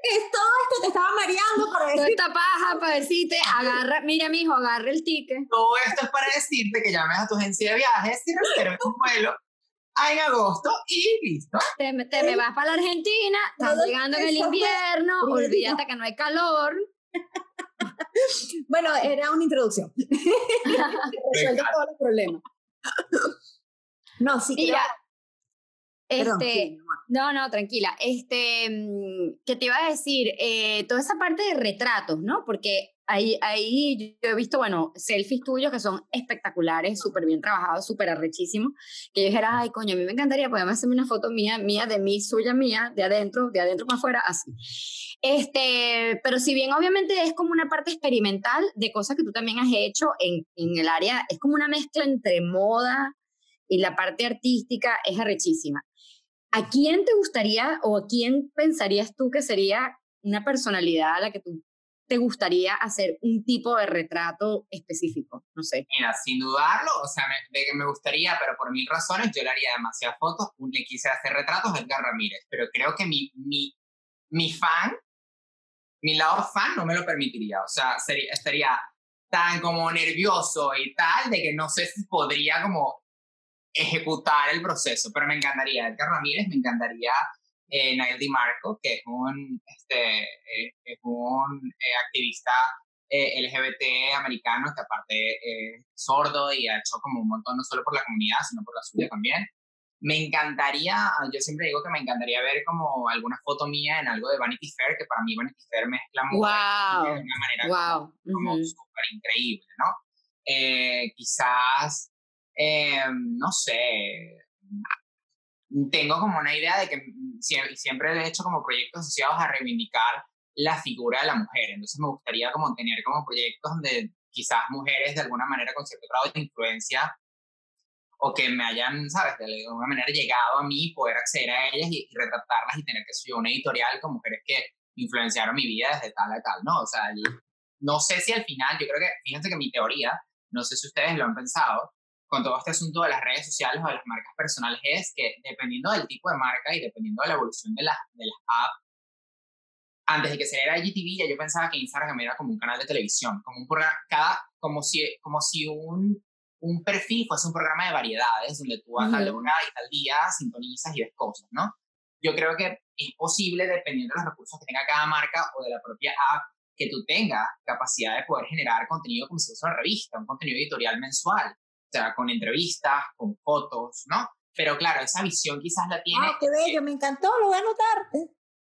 es todo esto te estaba mareando para decirte. Esta paja para decirte, agarra, mira mijo, agarra el ticket. Todo esto es para decirte que llames a tu agencia de viajes y reserves un vuelo en agosto y listo. Te, me vas para la Argentina, estás llegando en el invierno, olvídate que no hay calor. bueno, era una introducción. Resuelve todos los problemas. No, sí, Mira, este, no, no, tranquila. Este, mm, ¿qué te iba a decir? Eh, toda esa parte de retratos, ¿no? Porque Ahí, ahí yo he visto, bueno, selfies tuyos que son espectaculares, súper bien trabajados, súper arrechísimos, que yo dijera, ay, coño, a mí me encantaría poderme hacerme una foto mía, mía, de mí, suya, mía, de adentro, de adentro para afuera, así. Este, pero si bien obviamente es como una parte experimental de cosas que tú también has hecho en, en el área, es como una mezcla entre moda y la parte artística, es arrechísima. ¿A quién te gustaría o a quién pensarías tú que sería una personalidad a la que tú te gustaría hacer un tipo de retrato específico? No sé. Mira, sin dudarlo, o sea, me, de que me gustaría, pero por mil razones yo le haría demasiadas fotos. Le quise hacer retratos a Edgar Ramírez, pero creo que mi, mi, mi fan, mi lado fan no me lo permitiría. O sea, sería, estaría tan como nervioso y tal de que no sé si podría como ejecutar el proceso, pero me encantaría Edgar Ramírez, me encantaría eh, Nael Di Marco, que es un, este, eh, es un eh, activista eh, LGBT americano que aparte es sordo y ha hecho como un montón, no solo por la comunidad, sino por la suya también. Me encantaría, yo siempre digo que me encantaría ver como alguna foto mía en algo de Vanity Fair, que para mí Vanity Fair mezcla wow. de una manera wow. como, súper increíble, ¿no? Eh, quizás, eh, no sé, tengo como una idea de que siempre he hecho como proyectos asociados a reivindicar la figura de la mujer. Entonces me gustaría como tener como proyectos donde quizás mujeres de alguna manera con cierto grado de influencia o que me hayan, ¿sabes?, de alguna manera llegado a mí, poder acceder a ellas y, retratarlas y tener que subir una editorial con mujeres que influenciaron mi vida desde tal a tal, ¿no? O sea, no sé si al final, yo creo que, fíjense que mi teoría, no sé si ustedes lo han pensado, con todo este asunto de las redes sociales o de las marcas personales es que dependiendo del tipo de marca y dependiendo de la evolución de, las de las apps, antes de que saliera IGTV ya yo pensaba que Instagram era como un canal de televisión, como un programa, cada, como si, como si un, un perfil fuese un programa de variedades donde tú a tal hora y tal día sintonizas y ves cosas, ¿no? Yo creo que es posible, dependiendo de los recursos que tenga cada marca o de la propia app, que tú tengas capacidad de poder generar contenido como si fuese una revista, un contenido editorial mensual, sea, con entrevistas, con fotos, ¿no? Pero claro, esa visión quizás la tiene... ¡Ah, qué bello! Me encantó, lo voy a anotar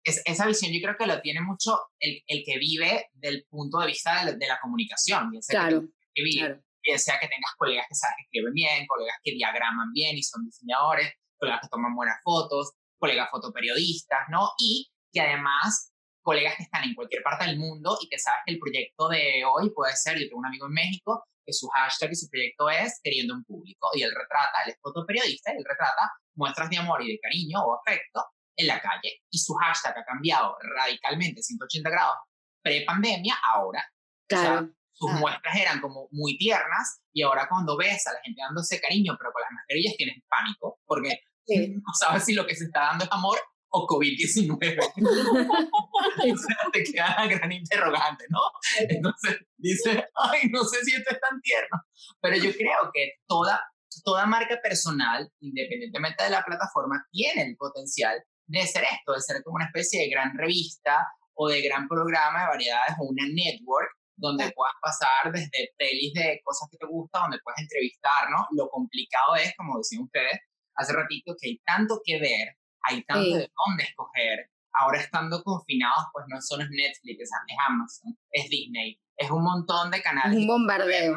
esa visión yo creo que lo tiene mucho el, el que vive del punto de vista de, la, comunicación, bien sea claro, que, vive, bien sea que tengas colegas que saben que escriben bien, colegas que diagraman bien y son diseñadores, colegas que toman buenas fotos, colegas fotoperiodistas, ¿no? Y que además colegas que están en cualquier parte del mundo y que sabes que el proyecto de hoy puede ser, yo tengo un amigo en México que su hashtag y su proyecto es queriendo un público y él retrata, él es fotoperiodista y él retrata muestras de amor y de cariño o afecto en la calle y su hashtag ha cambiado radicalmente 180 grados pre-pandemia ahora. Claro. sus muestras eran como muy tiernas y ahora cuando ves a la gente dándose cariño pero con las mascarillas tienes pánico porque no sabes si lo que se está dando es amor o COVID-19. te queda la gran interrogante, ¿no? Entonces dice, ay, no sé si esto es tan tierno. Pero yo creo que toda, toda marca personal, independientemente de la plataforma, tiene el potencial de ser esto, de ser como una especie de gran revista o de gran programa de variedades o una network donde puedas pasar desde pelis de cosas que te gustan, donde puedes entrevistar, ¿no? Lo complicado es, como decían ustedes hace ratito, que hay tanto que ver, hay tanto de dónde escoger. Ahora estando confinados, pues no solo es Netflix, es Amazon, es Disney, es un montón de canales. Un bombardeo.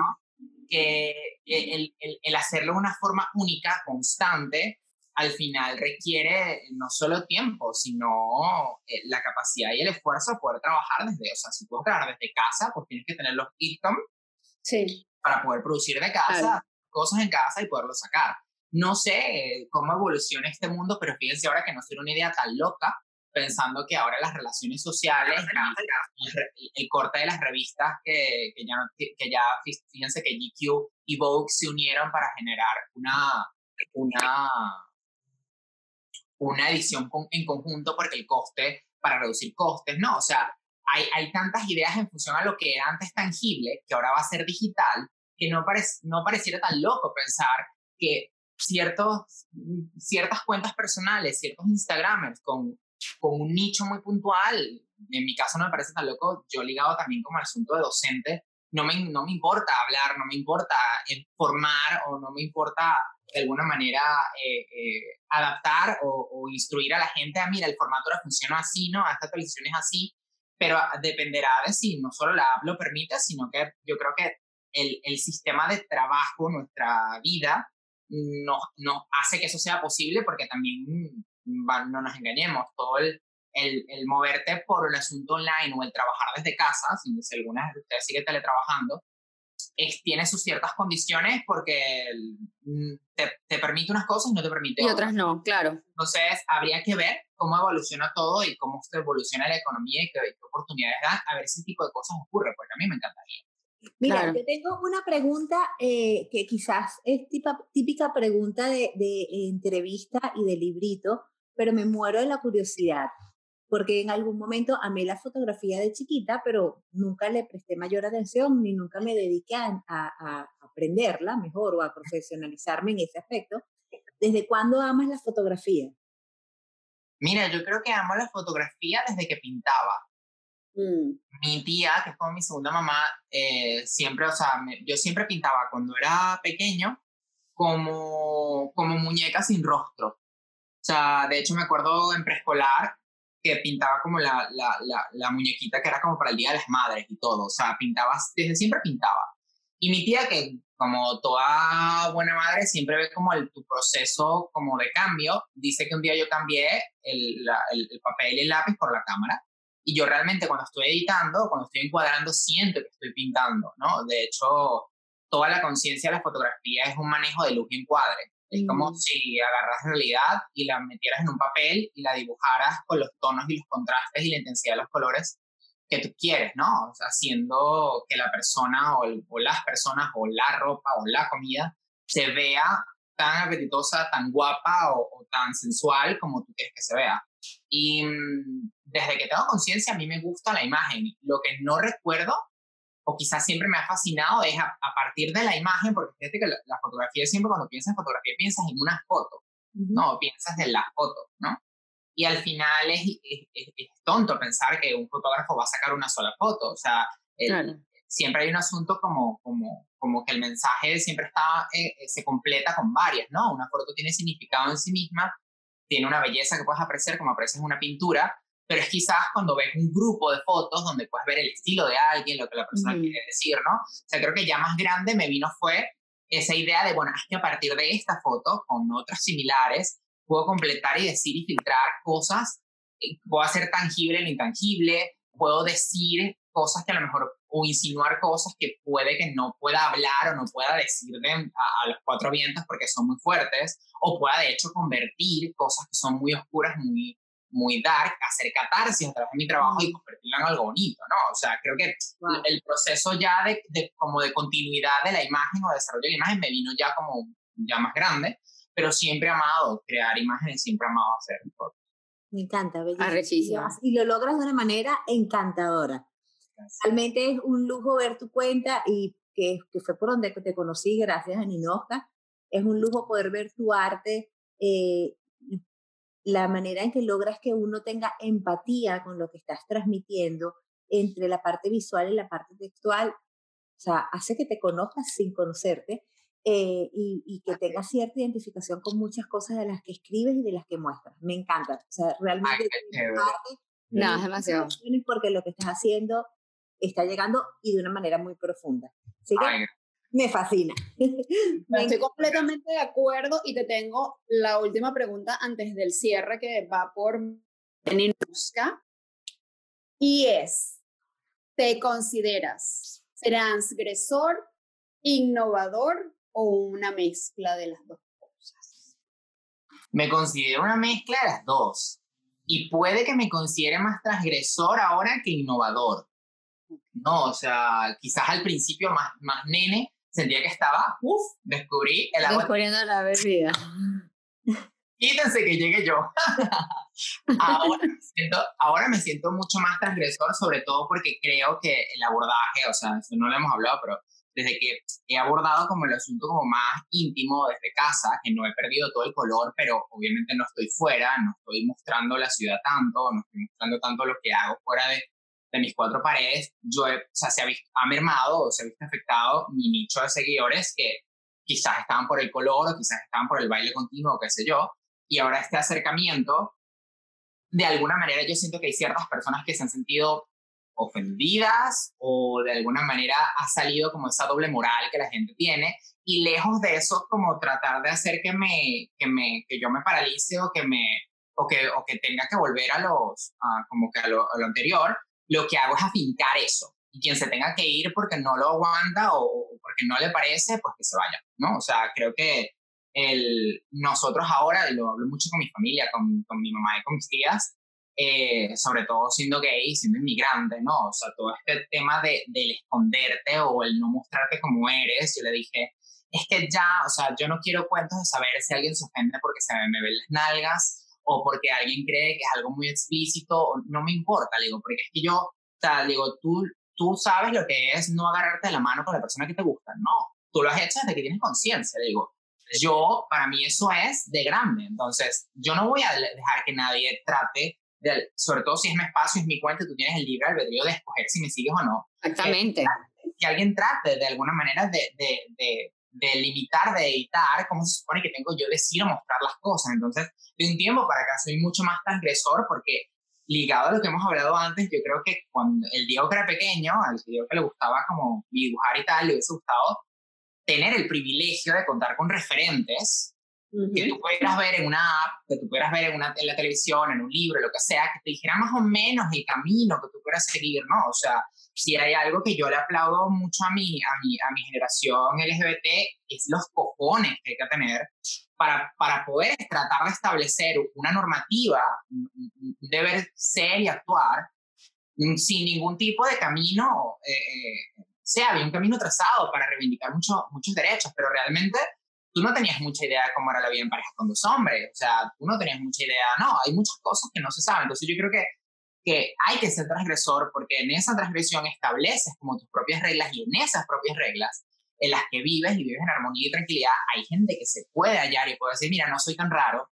Que el, el, el hacerlo de una forma única, constante, al final requiere no solo tiempo, sino eh, la capacidad y el esfuerzo de poder trabajar desde, o sea, si puedes trabajar desde casa, pues tienes que tener los income sí. para poder producir de casa cosas en casa y poderlo sacar. No sé cómo evoluciona este mundo, pero fíjense ahora que no será una idea tan loca, pensando que ahora las relaciones sociales, el, corte de las revistas que, que, ya, que ya, fíjense que GQ y Vogue se unieron para generar una, una una edición en conjunto porque el coste, para reducir costes, ¿no? O sea, hay, hay tantas ideas en función a lo que era antes tangible, que ahora va a ser digital, que no, no pareciera tan loco pensar que ciertos, ciertas cuentas personales, ciertos Instagramers con, con un nicho muy puntual, en mi caso no me parece tan loco, yo ligado también como asunto de docente, no me, no me importa hablar, no me importa informar o no me importa de alguna manera eh, eh, adaptar o, instruir a la gente a, mira, el formato ahora funciona así, ¿no? Esta televisión es así, pero dependerá de si no solo la app lo permite, sino que yo creo que el, el sistema de trabajo, nuestra vida, nos, no hace que eso sea posible porque también, no nos engañemos, todo el, el, el, moverte por el asunto online o el trabajar desde casa, si algunas de ustedes sigue teletrabajando, tiene sus ciertas condiciones porque mm, te, te, permite unas cosas y no te permite y otras. no, claro. Entonces, habría que ver cómo evoluciona todo y cómo evoluciona la economía y qué, oportunidades dan, a ver ese tipo de cosas ocurre, porque a mí me encantaría. Mira, yo tengo una pregunta eh, que quizás es típica, típica pregunta de, de entrevista y de librito, pero me muero de la curiosidad porque en algún momento amé la fotografía de chiquita, pero nunca le presté mayor atención ni nunca me dediqué a, a, aprenderla mejor o a profesionalizarme en ese aspecto. ¿Desde cuándo amas la fotografía? Mira, yo creo que amo la fotografía desde que pintaba. Mm. Mi tía, que es como mi segunda mamá, eh, siempre, o sea, yo siempre pintaba cuando era pequeño, como, como muñeca sin rostro. O sea, de hecho me acuerdo en preescolar que pintaba como la, la, la, la, muñequita que era como para el Día de las Madres y todo. O sea, pintaba, desde siempre pintaba. Y mi tía, que como toda buena madre, siempre ve como el, tu proceso como de cambio, dice que un día yo cambié el, el, el papel y el lápiz por la cámara. Y yo realmente cuando estoy editando, cuando estoy encuadrando, siento que estoy pintando, ¿no? De hecho, toda la conciencia de la fotografía es un manejo de luz y encuadre. Es como mm. si agarras realidad y la metieras en un papel y la dibujaras con los tonos y los contrastes y la intensidad de los colores que tú quieres, ¿no? haciendo que la persona o, o, las personas o la ropa o la comida se vea tan apetitosa, tan guapa o, tan sensual como tú quieres que se vea. Y mm, desde que tengo conciencia a mí me gusta la imagen. Lo que no recuerdo o quizás siempre me ha fascinado es a, partir de la imagen, porque fíjate que la, fotografía siempre cuando piensas en fotografía piensas en una foto, no, piensas en la foto, ¿no? Y al final es, es, tonto pensar que un fotógrafo va a sacar una sola foto, o sea, siempre hay un asunto como, como, como que el mensaje siempre está, eh, eh, se completa con varias, ¿no? Una foto tiene significado en sí misma, tiene una belleza que puedes apreciar como aprecias una pintura, pero es quizás cuando ves un grupo de fotos donde puedes ver el estilo de alguien, lo que la persona quiere decir, ¿no? O sea, creo que ya más grande me vino fue esa idea de, bueno, es que a partir de esta foto, con otras similares, puedo completar y decir y filtrar cosas, eh, puedo hacer tangible lo intangible, puedo decir cosas que a lo mejor, o insinuar cosas que puede que no pueda hablar o no pueda decir de, a, a, los cuatro vientos porque son muy fuertes, o pueda de hecho convertir cosas que son muy oscuras, muy, muy dark, hacer catarsis a través de mi trabajo y convertirlo en algo bonito, ¿no? O sea, creo que el proceso ya de, de, como de continuidad de la imagen o desarrollo de la imagen me vino ya como ya más grande, pero siempre he amado crear imágenes, siempre he amado hacer fotos. Me encanta, bellísimo. Y lo logras de una manera encantadora. Realmente es un lujo ver tu cuenta y que, que, fue por donde te conocí, gracias a Ninoska. Es un lujo poder ver tu arte eh, la manera en que logras que uno tenga empatía con lo que estás transmitiendo entre la parte visual y la parte textual, o sea, hace que te conozcas sin conocerte eh, y, que tengas cierta identificación con muchas cosas de las que escribes y de las que muestras. Me encanta. O sea, realmente... no, es demasiado. Porque lo que estás haciendo está llegando y de una manera muy profunda. Así que me fascina. Estoy completamente de acuerdo y te tengo la última pregunta antes del cierre que va por busca y es, ¿te consideras transgresor, innovador o una mezcla de las dos cosas? Me considero una mezcla de las dos y puede que me considere más transgresor ahora que innovador. No, o sea, quizás al principio más, más nene, sentía que estaba, uff, descubrí el agua. Descubriendo la bebida. Quítense que llegue yo. ahora, me siento, ahora me siento mucho más transgresor, sobre todo porque creo que el abordaje, o sea, eso no lo hemos hablado, pero desde que he abordado como el asunto como más íntimo desde casa, que no he perdido todo el color, pero obviamente no estoy fuera, no estoy mostrando la ciudad tanto, no estoy mostrando tanto lo que hago fuera de, de mis cuatro paredes, yo o sea, se ha, visto, mermado o se ha visto afectado mi nicho de seguidores que quizás estaban por el color o quizás estaban por el baile continuo o qué sé yo. Y ahora este acercamiento, de alguna manera yo siento que hay ciertas personas que se han sentido ofendidas o de alguna manera ha salido como esa doble moral que la gente tiene y lejos de eso como tratar de hacer que me que me que yo me paralice o que me o que o que tenga que volver a los como que a lo anterior lo que hago es afincar eso. Y quien se tenga que ir porque no lo aguanta o, porque no le parece, pues que se vaya, ¿no? O sea, creo que el, nosotros ahora, lo hablo mucho con mi familia, con, con mi mamá y con mis tías, eh, sobre todo siendo gay, siendo inmigrante, ¿no? O sea, todo este tema de, del esconderte o el no mostrarte como eres, yo le dije, es que ya, o sea, yo no quiero cuentos de saber si alguien se ofende porque se me ven las nalgas o porque alguien cree que es algo muy explícito, no me importa, le digo, porque es que yo, o sea, le digo, tú, tú sabes lo que es no agarrarte de la mano con la persona que te gusta, no, tú lo has hecho desde que tienes conciencia, le digo, yo, para mí eso es de grande, entonces yo no voy a dejar que nadie trate, de, sobre todo si es mi espacio, es mi cuenta, tú tienes el libre albedrío de escoger si me sigues o no. Exactamente. Que, que alguien trate de alguna manera de, de, de de limitar, de editar, cómo se supone que tengo yo decir o mostrar las cosas. Entonces, de un tiempo para acá soy mucho más transgresor porque ligado a lo que hemos hablado antes, yo creo que cuando el Diego que era pequeño, al Diego que le gustaba como dibujar y tal, le hubiese gustado tener el privilegio de contar con referentes que tú pudieras ver en una app, que tú pudieras ver en, una, en la televisión, en un libro, lo que sea, que te dijera más o menos el camino que tú pudieras seguir, ¿no? O sea, si hay algo que yo le aplaudo mucho a mi, a mi, a mi generación LGBT, es los cojones que hay que tener para, para poder tratar de establecer una normativa, deber ser y actuar sin ningún tipo de camino, eh, eh, sea, había un camino trazado para reivindicar mucho, muchos derechos, pero realmente tú no tenías mucha idea de cómo era la vida en pareja con dos hombres, o sea, tú no tenías mucha idea, no, hay muchas cosas que no se saben, entonces yo creo que, que hay que ser transgresor porque en esa transgresión estableces como tus propias reglas y en esas propias reglas en las que vives y vives en armonía y tranquilidad, hay gente que se puede hallar y puede decir, mira, no soy tan raro,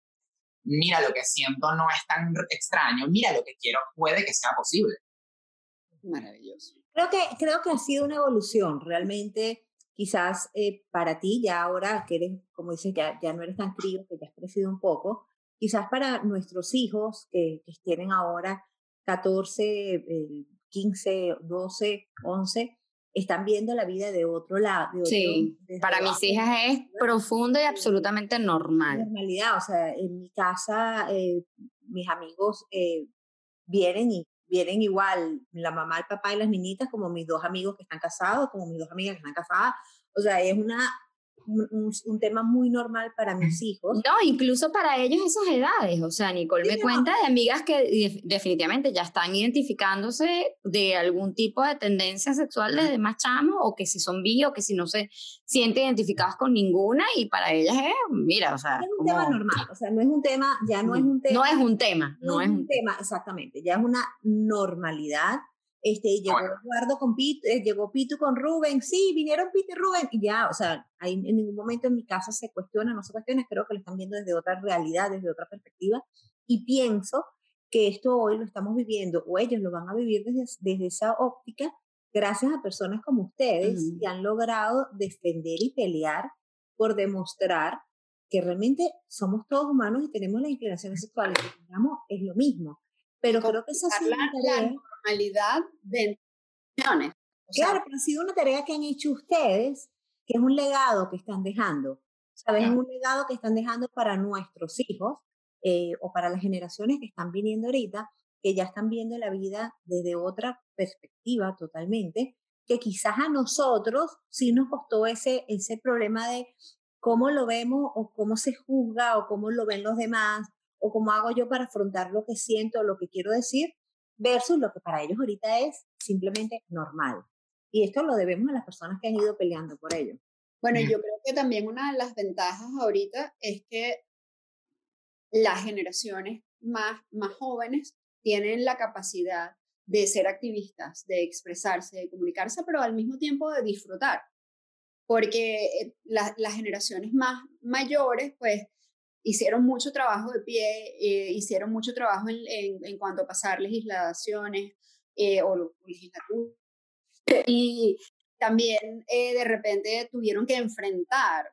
mira lo que siento no es tan extraño, mira lo que quiero, puede que sea posible. Maravilloso. Creo que, creo que ha sido una evolución realmente quizás eh, para ti, ya ahora que eres, como dices, ya, ya no eres tan crío, que ya has crecido un poco, quizás para nuestros hijos que, que tienen ahora 14, 15, 12, 11, están viendo la vida de otro lado. sí, para mis hijas es profunda y absolutamente normal. Normalidad, o sea, en mi casa eh, mis amigos eh, vienen y vienen igual la mamá, el papá y las niñitas como mis dos amigos que están casados, como mis dos amigas que están casadas. O sea, es una un, tema muy normal para mis hijos. No, incluso para ellos esas edades. O sea, Nicole me cuenta de amigas que definitivamente ya están identificándose de algún tipo de tendencia sexual desde más chamo, o que si son bi, o que si no se sienten identificados con ninguna, y para ellas es, mira, o sea. Es un tema normal, o sea, no es un tema, ya no es un tema. No es un tema, no, es un tema, exactamente, ya es una normalidad este, llegó Eduardo con Pito, eh, llegó Pito con Rubén, sí, vinieron Pito y Rubén, y ya, o sea, ahí en ningún momento en mi casa se cuestiona, no se cuestiona, creo que lo están viendo desde otra realidad, desde otra perspectiva, y pienso que esto hoy lo estamos viviendo, o ellos lo van a vivir desde, desde esa óptica, gracias a personas como ustedes, que han logrado defender y pelear por demostrar que realmente somos todos humanos y tenemos las inclinaciones sexuales, que digamos, es lo mismo. Pero creo que esa es una tarea normalidad de claro, pero ha sido una tarea que han hecho ustedes, que es un legado que están dejando. ¿Sabes? Es un legado que están dejando para nuestros hijos eh, o para las generaciones que están viniendo ahorita, que ya están viendo la vida desde otra perspectiva totalmente, que quizás a nosotros sí nos costó ese, ese problema de cómo lo vemos o cómo se juzga o cómo lo ven los demás o cómo hago yo para afrontar lo que siento o lo que quiero decir versus lo que para ellos ahorita es simplemente normal. Y esto lo debemos a las personas que han ido peleando por ello. Bueno, yo creo que también una de las ventajas ahorita es que las generaciones más, más jóvenes tienen la capacidad de ser activistas, de expresarse, de comunicarse, pero al mismo tiempo de disfrutar. Porque eh, las generaciones más mayores, pues, hicieron mucho trabajo de pie, eh, hicieron mucho trabajo en, en, cuanto a pasar legislaciones eh, o legislaturas. Y también eh, de repente tuvieron que enfrentar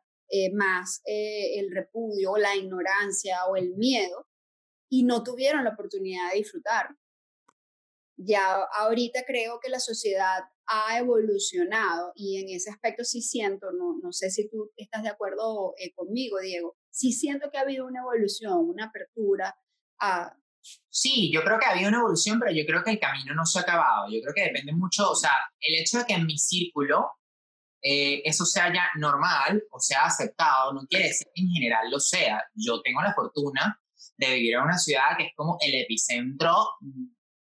más el repudio, la ignorancia o el miedo y no tuvieron la oportunidad de disfrutar. Ya ahorita creo que la sociedad ha evolucionado y en ese aspecto sí siento, no, no sé si tú estás de acuerdo conmigo, Diego, sí siento que ha habido una evolución, una apertura a... Sí, yo creo que ha habido una evolución, pero yo creo que el camino no se ha acabado. Yo creo que depende mucho, o sea, el hecho de que en mi círculo eh, eso sea ya normal o sea aceptado, no quiere decir que en general lo sea. Yo tengo la fortuna de vivir en una ciudad que es como el epicentro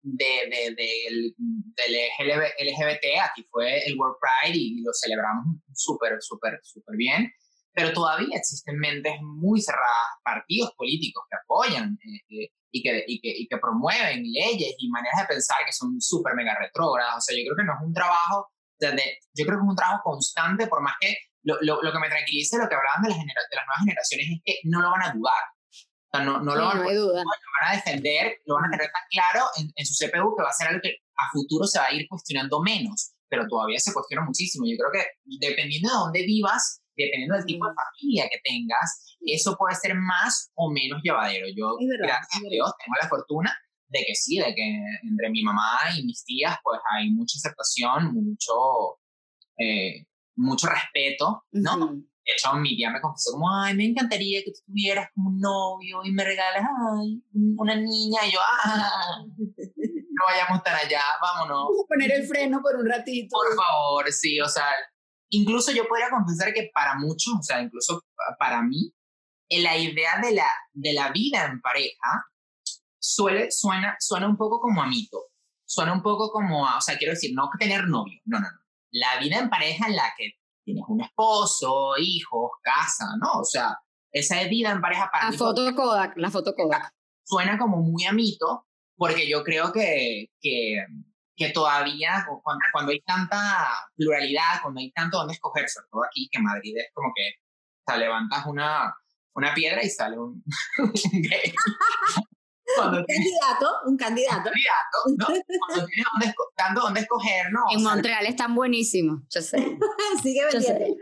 de, del, del LGBT. Aquí fue el World Pride y lo celebramos súper, súper, súper bien pero todavía existen mentes muy cerradas, partidos políticos que apoyan eh, eh, y, que, y, que, y, que, promueven leyes y maneras de pensar que son súper mega retrógradas. O sea, yo creo que no es un trabajo, donde, yo creo que es un trabajo constante, por más que lo, lo, lo que me tranquilice, lo que hablaban de las, de las nuevas generaciones es que no lo van a dudar. O sea, no, no, lo, van, no lo, van, a defender, lo van a tener tan claro en, en su CPU que va a ser algo que a futuro se va a ir cuestionando menos, pero todavía se cuestiona muchísimo. Yo creo que dependiendo de dónde vivas, dependiendo del tipo de familia que tengas, eso puede ser más o menos llevadero. Yo, gracias a Dios, tengo la fortuna de que sí, de que entre mi mamá y mis tías, pues hay mucha aceptación, mucho, eh, mucho respeto, ¿no? De hecho, mi tía me confesó como, ay, me encantaría que tú tuvieras como un novio y me regales, ay, una niña. Y yo, ah, no vayamos tan allá, vámonos. Vamos a poner el freno por un ratito. Por favor, sí, o sea, incluso yo podría confesar que para muchos, o sea, incluso para mí, la idea de la, de la vida en pareja suele, suena, suena un poco como a mito. Suena un poco como a, o sea, quiero decir, no tener novio, no, no, no. La vida en pareja en la que tienes un esposo, hijos, casa, ¿no? O sea, esa vida en pareja para La foto Kodak, la foto Kodak. Suena como muy a mito, porque yo creo que, que, que todavía, cuando, cuando, hay tanta pluralidad, cuando hay tanto donde escoger, sobre todo aquí, que Madrid es como que o sea, levantas una, una piedra y sale un, gay un candidato, un candidato. ¿no? Cuando tienes tanto donde escoger, ¿no? En Montreal están buenísimos, yo sé. Sigue vendiendo.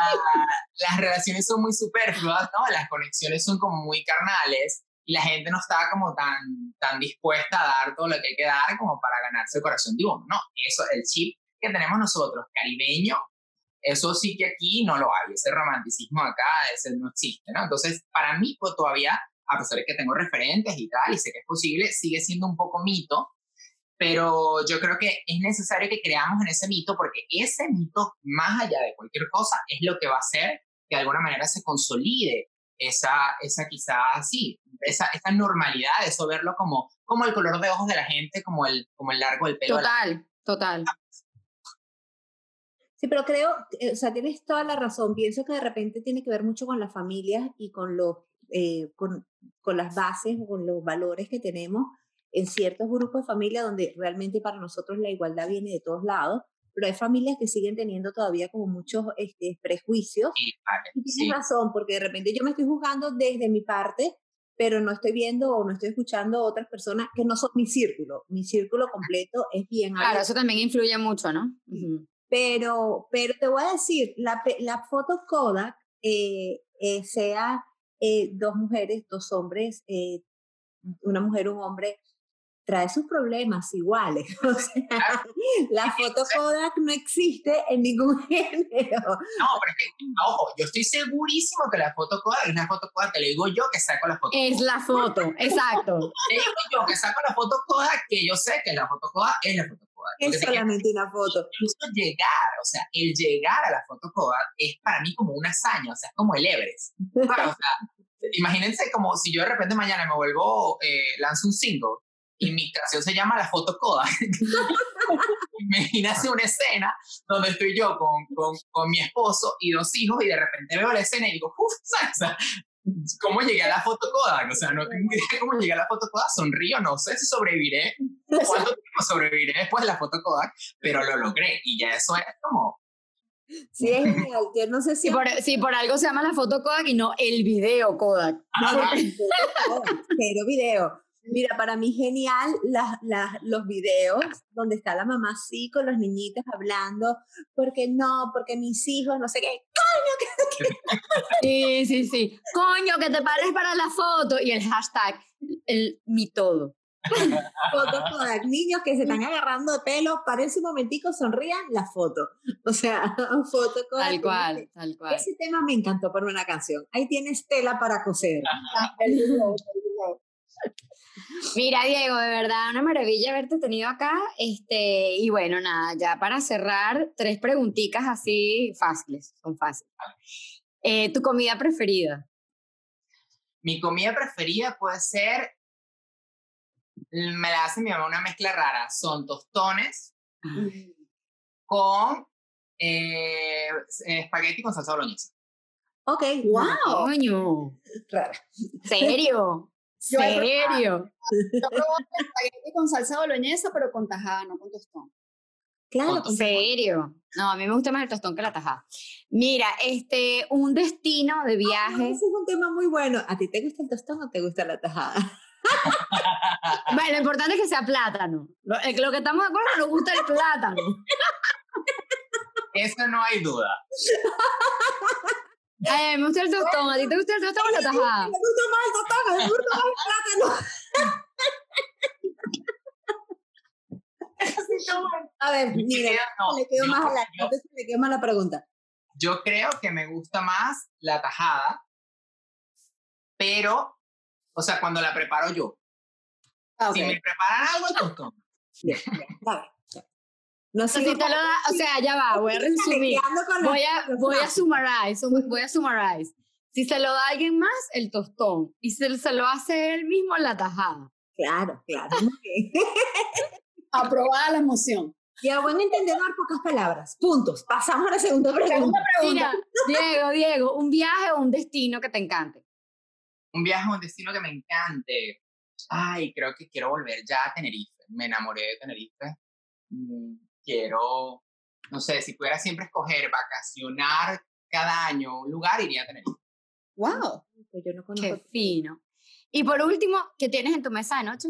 Ah, las relaciones son muy superfluas, ¿no? Las conexiones son como muy carnales y la gente no está como tan, tan dispuesta a dar todo lo que hay que dar como para ganarse el corazón de uno, ¿no? Eso, el chip que tenemos nosotros, caribeño, eso sí que aquí no lo hay, ese romanticismo acá, ese no existe, ¿no? Entonces, para mí, pues todavía a pesar de que tengo referentes y tal, y sé que es posible, sigue siendo un poco mito, pero yo creo que es necesario que creamos en ese mito porque ese mito, más allá de cualquier cosa, es lo que va a hacer que de alguna manera se consolide esa, esa quizás sí, esa, esa normalidad, eso verlo como, como el color de ojos de la gente, como el, como el largo del pelo. Total, total. Sí, pero creo, o sea, tienes toda la razón. Pienso que de repente tiene que ver mucho con las familias y con los eh, con, con, las bases o con los valores que tenemos en ciertos grupos de familia donde realmente para nosotros la igualdad viene de todos lados, pero hay familias que siguen teniendo todavía como muchos este, prejuicios. y tienes razón, porque de repente yo me estoy juzgando desde mi parte, pero no estoy viendo o no estoy escuchando a otras personas que no son mi círculo. Mi círculo completo es bien Claro, eso también influye mucho, ¿no? Pero, pero te voy a decir, la, la foto Kodak, eh, eh, sea eh, dos mujeres, dos hombres, una mujer, un hombre, trae sus problemas iguales. O sea, la foto Kodak no existe en ningún género. No, pero es que, ojo, yo estoy segurísimo que la foto Kodak es una foto Kodak, te lo digo yo que saco la foto Es la foto, exacto. Te digo yo que saco la foto Kodak, que yo sé que la foto Kodak es la foto Kodak. Es solamente una foto. Incluso llegar, o sea, el llegar a la foto Kodak es para mí como una hazaña, o sea, es como el Everest. o sea, imagínense como si yo de repente mañana me vuelvo, eh, lanzo un single y mi canción se llama La Foto Coda. Imagínense una escena donde estoy yo con, con, con, mi esposo y dos hijos y de repente veo la escena y digo, uff, ¿cómo llegué a la foto Kodak? O sea, no tengo idea cómo llegué a la foto Kodak, sonrío, no sé si sobreviviré, cuánto tiempo sobreviviré después de la foto Kodak, pero lo logré y ya eso es como Sí, es genial. Yo no sé si. Si por, si por, algo se llama la foto Kodak y no el video Kodak. No, pero video. Mira, para mí genial los videos donde está la mamá así con los niñitos hablando, porque no, porque mis hijos, no sé qué, coño, Sí, sí, sí. Coño, que te pares para la foto y el hashtag, el mi todo. Fotos Kodak, niños que se están agarrando de pelo, parece un momentico, sonrían, la foto. O sea, foto Kodak. Tal cual, tal cual. Ese tema me encantó para una canción. Ahí tienes tela para coser. Mira, Diego, de verdad, una maravilla haberte tenido acá. Este, y bueno, nada, ya para cerrar, tres preguntitas así fáciles, son fáciles. Eh, ¿Tu comida preferida? Mi comida preferida puede ser me la hace mi mamá una mezcla rara. Son tostones con eh, espagueti con salsa boloñesa. Ok. ¡Wow! Coño. ¿Serio? ¿Serio? Yo probé espagueti con salsa boloñesa, pero con tajada, no con tostón. Claro. ¿En serio? No, a mí me gusta más el tostón que la tajada. Mira, este, un destino de viaje. ese es un tema muy bueno. ¿A ti te gusta el tostón o te gusta la tajada? bueno, lo importante es que sea plátano. Lo, eh, lo que estamos de acuerdo nos gusta el plátano. Eso no hay duda. Ay, me gusta el tostón. ¿A ti te gusta el tostón o la tajada? Me gusta más el tostón, me gusta más el plátano. A ver, mira, No, le quedó más a la, entonces le quedó más la pregunta. Yo creo que me gusta más la tajada, pero, o sea, cuando la preparo yo. Ah, Si ok. me preparan algo, el tostón. Bien, bien, bien. No O sea, sigo si te lo da, o sea, ya va, voy a resumir. Voy a, voy a summarize, voy a summarize. Si se lo da alguien más, el tostón. Y si se lo hace él mismo, la tajada. Claro, claro. Aprobada la emoción. Y a buen entendedor, pocas palabras. Puntos. Pasamos a la segunda pregunta. Segunda pregunta. Mira, Diego, Diego, un viaje o un destino que te encante. Un viaje a un destino que me encante. Ay, creo que quiero volver ya a Tenerife. Me enamoré de Tenerife. Quiero, no sé, si pudiera siempre escoger vacacionar cada año un lugar, iría a Tenerife. Wow. Yo no Qué conozco. fino. Y por último, ¿qué tienes en tu mesa de noche?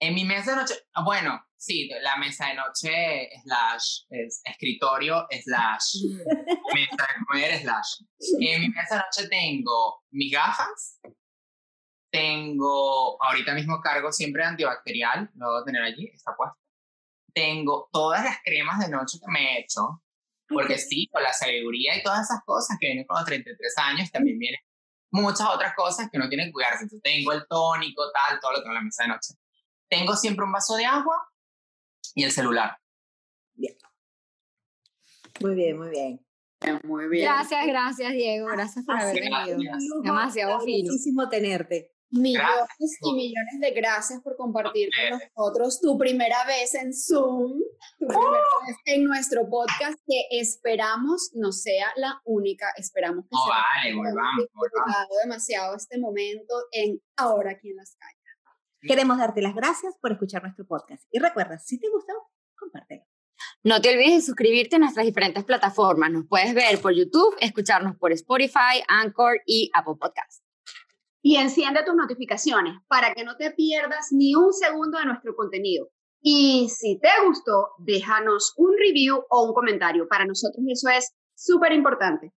En mi mesa de noche, ah, bueno, sí, la mesa de noche slash es escritorio slash mesa de comer slash. En mi mesa de noche tengo mis gafas, tengo, ahorita mismo cargo siempre antibacterial, lo voy a tener allí, está puesto. Tengo todas las cremas de noche que me he hecho, porque sí, con la sabiduría y todas esas cosas que vienen con los 33 años, también vienen muchas otras cosas que uno tiene que cuidarse. Entonces tengo el tónico, tal, todo lo tengo en la mesa de noche. Tengo siempre un vaso de agua y el celular. Muy bien, muy bien. Muy bien. Gracias, gracias, Diego. Gracias por haber venido. Demasiado fino. Muchísimo tenerte. Millones Gracias. y millones de gracias por compartir con nosotros tu primera vez en Zoom, tu primera vez en nuestro podcast, que esperamos no sea la única, esperamos que No sea vale, volvamos, demasiado este momento en Ahora aquí en las calles. Queremos darte las gracias por escuchar nuestro podcast. Y recuerda, si te gustó, compártelo. No te olvides de suscribirte a nuestras diferentes plataformas. Nos puedes ver por YouTube, escucharnos por Spotify, Anchor y Apple Podcasts. Y enciende tus notificaciones para que no te pierdas ni un segundo de nuestro contenido. Y si te gustó, déjanos un review o un comentario. Para nosotros eso es súper importante.